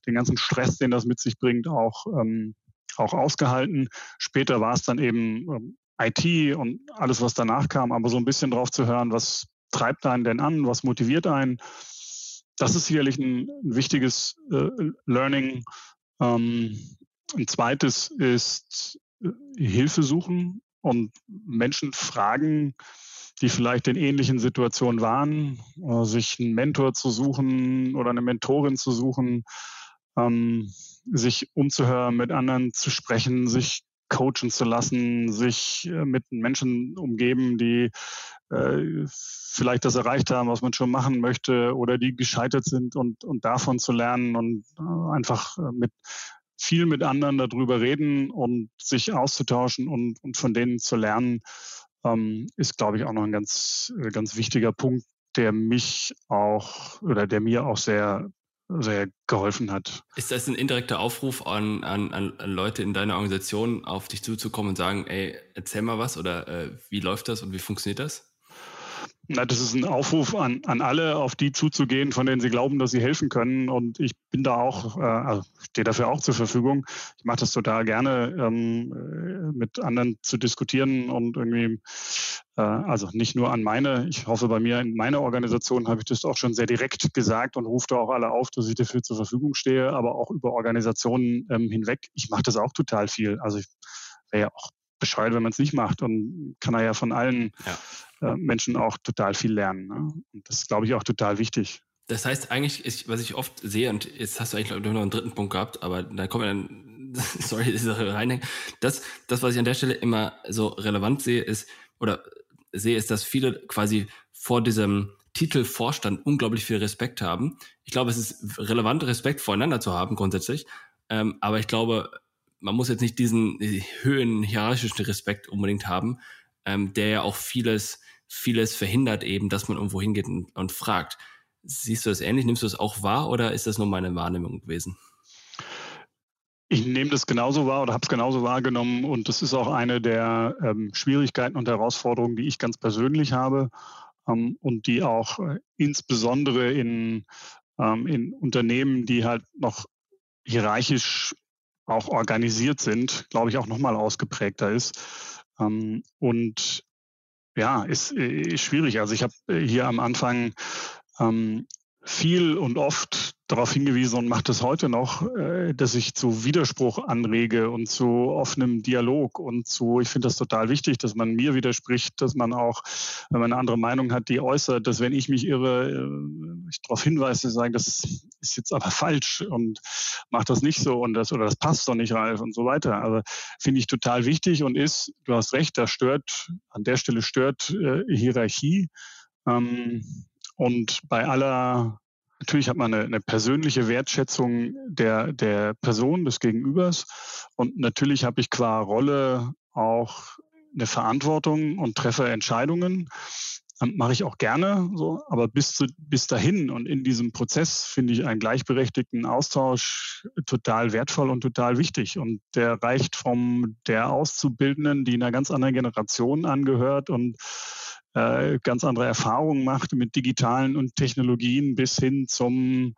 den ganzen Stress, den das mit sich bringt, auch, ähm, auch ausgehalten. Später war es dann eben ähm, IT und alles, was danach kam, aber so ein bisschen drauf zu hören, was treibt einen denn an, was motiviert einen. Das ist sicherlich ein, ein wichtiges äh, Learning. Ähm, ein zweites ist äh, Hilfe suchen und Menschen fragen, die vielleicht in ähnlichen Situationen waren, äh, sich einen Mentor zu suchen oder eine Mentorin zu suchen, ähm, sich umzuhören, mit anderen zu sprechen, sich coachen zu lassen, sich äh, mit Menschen umgeben, die äh, vielleicht das erreicht haben, was man schon machen möchte oder die gescheitert sind und, und davon zu lernen und äh, einfach äh, mit viel mit anderen darüber reden und sich auszutauschen und, und von denen zu lernen, ähm, ist, glaube ich, auch noch ein ganz, äh, ganz wichtiger Punkt, der mich auch oder der mir auch sehr sehr geholfen hat. Ist das ein indirekter Aufruf an, an, an Leute in deiner Organisation, auf dich zuzukommen und sagen, ey, erzähl mal was oder äh, wie läuft das und wie funktioniert das? Na, das ist ein Aufruf an, an alle, auf die zuzugehen, von denen sie glauben, dass sie helfen können. Und ich bin da auch, äh, also stehe dafür auch zur Verfügung. Ich mache das total gerne, ähm, äh, mit anderen zu diskutieren und irgendwie, äh, also nicht nur an meine, ich hoffe, bei mir in meiner Organisation habe ich das auch schon sehr direkt gesagt und rufe da auch alle auf, dass ich dafür zur Verfügung stehe, aber auch über Organisationen ähm, hinweg. Ich mache das auch total viel. Also ich wäre ja auch bescheuert, wenn man es nicht macht und kann er ja von allen ja. Äh, Menschen auch total viel lernen. Ne? Und das ist, glaube ich, auch total wichtig. Das heißt eigentlich, ist, was ich oft sehe, und jetzt hast du eigentlich noch einen dritten Punkt gehabt, aber da kommen wir dann, sorry, dass ich reinhänge. Das, das, was ich an der Stelle immer so relevant sehe, ist, oder sehe, ist, dass viele quasi vor diesem Titel Vorstand unglaublich viel Respekt haben. Ich glaube, es ist relevant, Respekt voreinander zu haben, grundsätzlich. Ähm, aber ich glaube, man muss jetzt nicht diesen höhen hierarchischen Respekt unbedingt haben, ähm, der ja auch vieles, vieles verhindert eben, dass man irgendwo hingeht und, und fragt. Siehst du das ähnlich? Nimmst du das auch wahr oder ist das nur meine Wahrnehmung gewesen? Ich nehme das genauso wahr oder habe es genauso wahrgenommen und das ist auch eine der ähm, Schwierigkeiten und Herausforderungen, die ich ganz persönlich habe ähm, und die auch äh, insbesondere in, ähm, in Unternehmen, die halt noch hierarchisch auch organisiert sind, glaube ich, auch nochmal ausgeprägter ist. Ähm, und ja, ist, ist schwierig. Also ich habe hier am Anfang ähm, viel und oft darauf hingewiesen und macht es heute noch, äh, dass ich zu Widerspruch anrege und zu offenem Dialog und zu, ich finde das total wichtig, dass man mir widerspricht, dass man auch, wenn man eine andere Meinung hat, die äußert, dass wenn ich mich irre, äh, ich darauf hinweise, sagen, das ist jetzt aber falsch und macht das nicht so und das oder das passt doch nicht, Ralf und so weiter. Also finde ich total wichtig und ist, du hast recht, da stört, an der Stelle stört äh, Hierarchie. Ähm, und bei aller Natürlich hat man eine, eine, persönliche Wertschätzung der, der Person, des Gegenübers. Und natürlich habe ich qua Rolle auch eine Verantwortung und treffe Entscheidungen. Mache ich auch gerne so, aber bis, zu, bis dahin und in diesem Prozess finde ich einen gleichberechtigten Austausch total wertvoll und total wichtig. Und der reicht vom der Auszubildenden, die einer ganz anderen Generation angehört und äh, ganz andere Erfahrungen macht mit digitalen und Technologien bis hin zum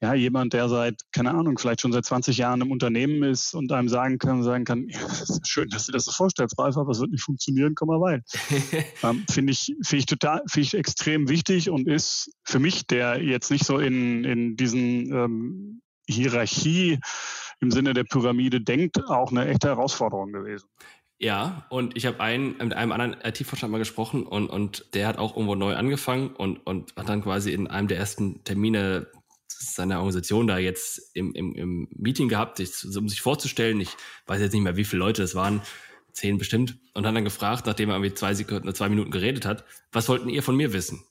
ja, jemand, der seit, keine Ahnung, vielleicht schon seit 20 Jahren im Unternehmen ist und einem sagen kann, sagen kann, ja, das ist schön, dass du das so vorstellst, Ralf, aber es wird nicht funktionieren, komm mal rein. ähm, finde ich, finde ich total, finde ich extrem wichtig und ist für mich, der jetzt nicht so in, in diesen ähm, Hierarchie im Sinne der Pyramide denkt, auch eine echte Herausforderung gewesen. Ja, und ich habe einen, mit einem anderen IT-Vorstand mal gesprochen und, und der hat auch irgendwo neu angefangen und, und hat dann quasi in einem der ersten Termine seiner Organisation da jetzt im, im, im Meeting gehabt, um sich vorzustellen. Ich weiß jetzt nicht mehr, wie viele Leute das waren, zehn bestimmt, und hat dann gefragt, nachdem er irgendwie zwei, Sekunden, zwei Minuten geredet hat, was wollten ihr von mir wissen?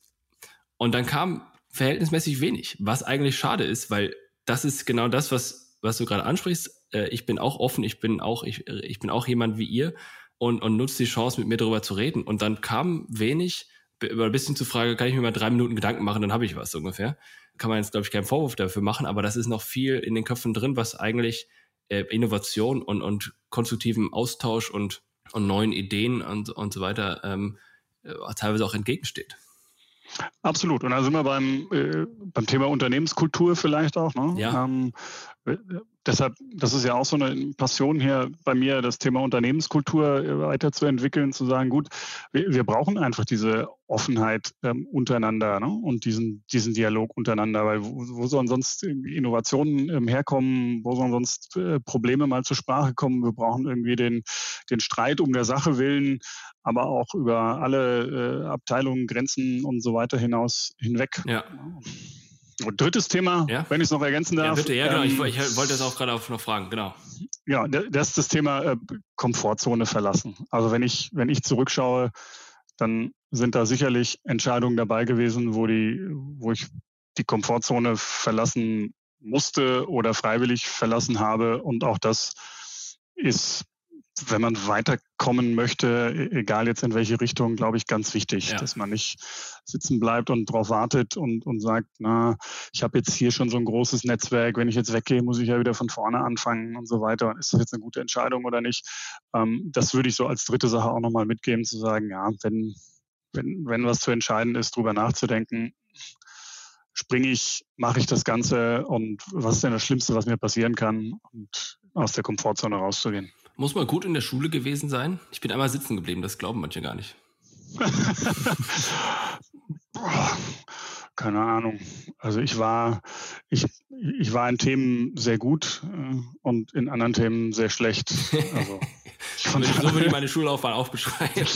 Und dann kam verhältnismäßig wenig, was eigentlich schade ist, weil das ist genau das, was, was du gerade ansprichst äh, ich bin auch offen, ich bin auch, ich, ich bin auch jemand wie ihr und, und nutze die Chance, mit mir darüber zu reden. Und dann kam wenig, über ein bisschen zur Frage, kann ich mir mal drei Minuten Gedanken machen, dann habe ich was ungefähr. Kann man jetzt, glaube ich, keinen Vorwurf dafür machen, aber das ist noch viel in den Köpfen drin, was eigentlich äh, Innovation und, und konstruktiven Austausch und, und neuen Ideen und, und so weiter ähm, äh, teilweise auch entgegensteht. Absolut. Und da sind wir beim, äh, beim Thema Unternehmenskultur vielleicht auch. Ne? Ja. Ähm, deshalb, das ist ja auch so eine Passion hier bei mir, das Thema Unternehmenskultur äh, weiterzuentwickeln, zu sagen, gut, wir, wir brauchen einfach diese Offenheit ähm, untereinander ne? und diesen, diesen Dialog untereinander, weil wo, wo sollen sonst Innovationen ähm, herkommen, wo sollen sonst äh, Probleme mal zur Sprache kommen? Wir brauchen irgendwie den, den Streit um der Sache willen, aber auch über alle äh, Abteilungen, Grenzen und so weiter hinaus hinweg. Ja. Und drittes Thema, ja? wenn ich es noch ergänzen darf. Ja, bitte, ja, genau. Ähm, ich, ich, wollte das auch gerade noch fragen, genau. ja, das ist das Thema äh, Komfortzone verlassen. Also wenn ich, wenn ich zurückschaue, dann sind da sicherlich Entscheidungen dabei gewesen, wo die, wo ich die Komfortzone verlassen musste oder freiwillig verlassen habe. Und auch das ist wenn man weiterkommen möchte, e-, egal jetzt in welche Richtung, glaube ich, ganz wichtig, ja. dass man nicht sitzen bleibt und darauf wartet und, und sagt, na, ich habe jetzt hier schon so ein großes Netzwerk, wenn ich jetzt weggehe, muss ich ja wieder von vorne anfangen und so weiter. Ist das jetzt eine gute Entscheidung oder nicht? Ähm, das würde ich so als dritte Sache auch nochmal mitgeben, zu sagen, ja, wenn, wenn, wenn was zu entscheiden ist, drüber nachzudenken, springe ich, mache ich das Ganze und was ist denn das Schlimmste, was mir passieren kann und aus der Komfortzone rauszugehen. Muss man gut in der Schule gewesen sein? Ich bin einmal sitzen geblieben, das glauben manche gar nicht. keine Ahnung. Also ich war, ich, ich war in Themen sehr gut äh, und in anderen Themen sehr schlecht. Also, so würde ich meine Schullaufbahn auch beschreiben.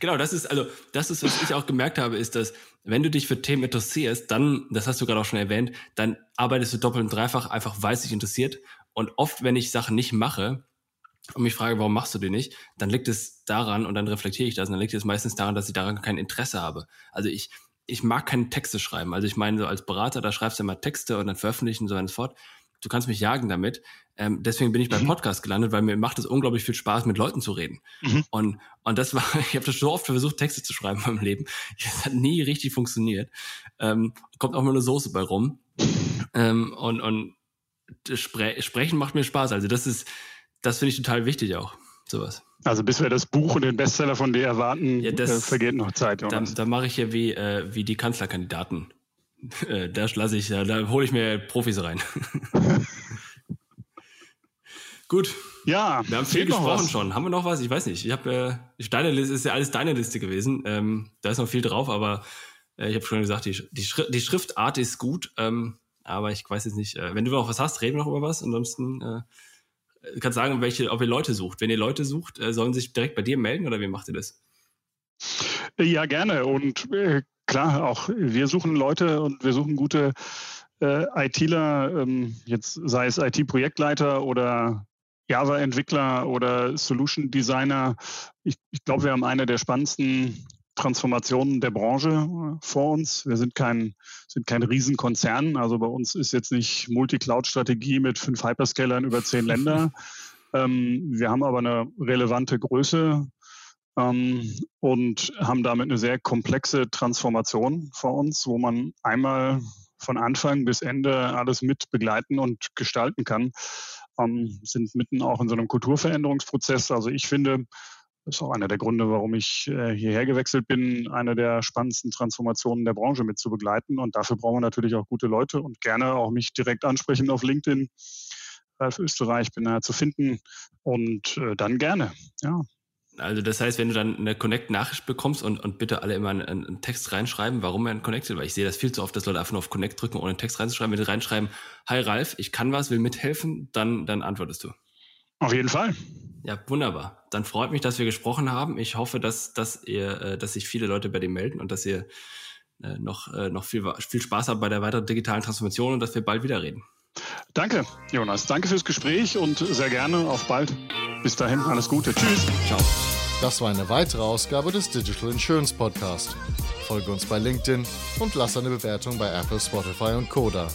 genau, das ist, also, das ist, was ich auch gemerkt habe, ist, dass, wenn du dich für Themen interessierst, dann, das hast du gerade auch schon erwähnt, dann arbeitest du doppelt und dreifach einfach, weil es dich interessiert und oft, wenn ich Sachen nicht mache und mich frage, warum machst du die nicht, dann liegt es daran, und dann reflektiere ich das, und dann liegt es meistens daran, dass ich daran kein Interesse habe. Also ich, ich mag keine Texte schreiben. Also ich meine, so als Berater, da schreibst du immer Texte und dann veröffentlichen und so weiter und so fort. Du kannst mich jagen damit. Ähm, deswegen bin ich beim mhm. Podcast gelandet, weil mir macht es unglaublich viel Spaß, mit Leuten zu reden. Mhm. Und, und das war, ich habe das so oft versucht, Texte zu schreiben in meinem Leben. Das hat nie richtig funktioniert. Ähm, kommt auch nur eine Soße bei rum. Ähm, und, und Spre Sprechen macht mir Spaß. Also das ist, das finde ich total wichtig auch, sowas. Also bis wir das Buch und den Bestseller von dir erwarten, ja, das, äh, vergeht noch Zeit. Da, da mache ich ja wie, äh, wie die Kanzlerkandidaten. Äh, da lasse ich, da hole ich mir Profis rein. Gut. Ja, wir haben viel gesprochen schon. Haben wir noch was? Ich weiß nicht. Ich habe äh, deine Liste ist ja alles deine Liste gewesen. Ähm, da ist noch viel drauf, aber äh, ich habe schon gesagt, die, die, Schri die Schriftart ist gut. Ähm, aber ich weiß jetzt nicht, äh, wenn du noch was hast, reden wir noch über was. Ansonsten äh, kannst sagen, welche, ob ihr Leute sucht. Wenn ihr Leute sucht, äh, sollen sich direkt bei dir melden oder wie macht ihr das? Ja, gerne. Und äh, klar, auch wir suchen Leute und wir suchen gute äh, ITler, ähm, jetzt sei es IT-Projektleiter oder Java-Entwickler oder Solution Designer. Ich, ich glaube, wir haben eine der spannendsten Transformationen der Branche äh, vor uns. Wir sind kein, sind kein Riesenkonzern. Also bei uns ist jetzt nicht Multi-Cloud-Strategie mit fünf Hyperscalern über zehn Länder. Ähm, wir haben aber eine relevante Größe ähm, und haben damit eine sehr komplexe Transformation vor uns, wo man einmal von Anfang bis Ende alles mit begleiten und gestalten kann. Ähm, sind mitten auch in so einem Kulturveränderungsprozess. Also ich finde, das ist auch einer der Gründe, warum ich äh, hierher gewechselt bin, eine der spannendsten Transformationen der Branche mit zu begleiten. Und dafür brauchen wir natürlich auch gute Leute und gerne auch mich direkt ansprechen auf LinkedIn. Ralf Österreich bin da zu finden und äh, dann gerne. Ja. Also das heißt, wenn du dann eine Connect-Nachricht bekommst und, und bitte alle immer einen, einen Text reinschreiben, warum man connectet, weil ich sehe das viel zu oft, dass Leute einfach nur auf Connect drücken, ohne einen Text reinzuschreiben. Wenn du reinschreiben, hi Ralf, ich kann was, will mithelfen, dann, dann antwortest du. Auf jeden Fall. Ja, wunderbar. Dann freut mich, dass wir gesprochen haben. Ich hoffe, dass, dass ihr, äh, dass sich viele Leute bei dir melden und dass ihr äh, noch, äh, noch viel, viel Spaß habt bei der weiteren digitalen Transformation und dass wir bald wieder reden. Danke, Jonas. Danke fürs Gespräch und sehr gerne auf bald. Bis dahin, alles Gute. Tschüss. Ciao. Das war eine weitere Ausgabe des Digital Insurance Podcast. Folge uns bei LinkedIn und lass eine Bewertung bei Apple, Spotify und Koda.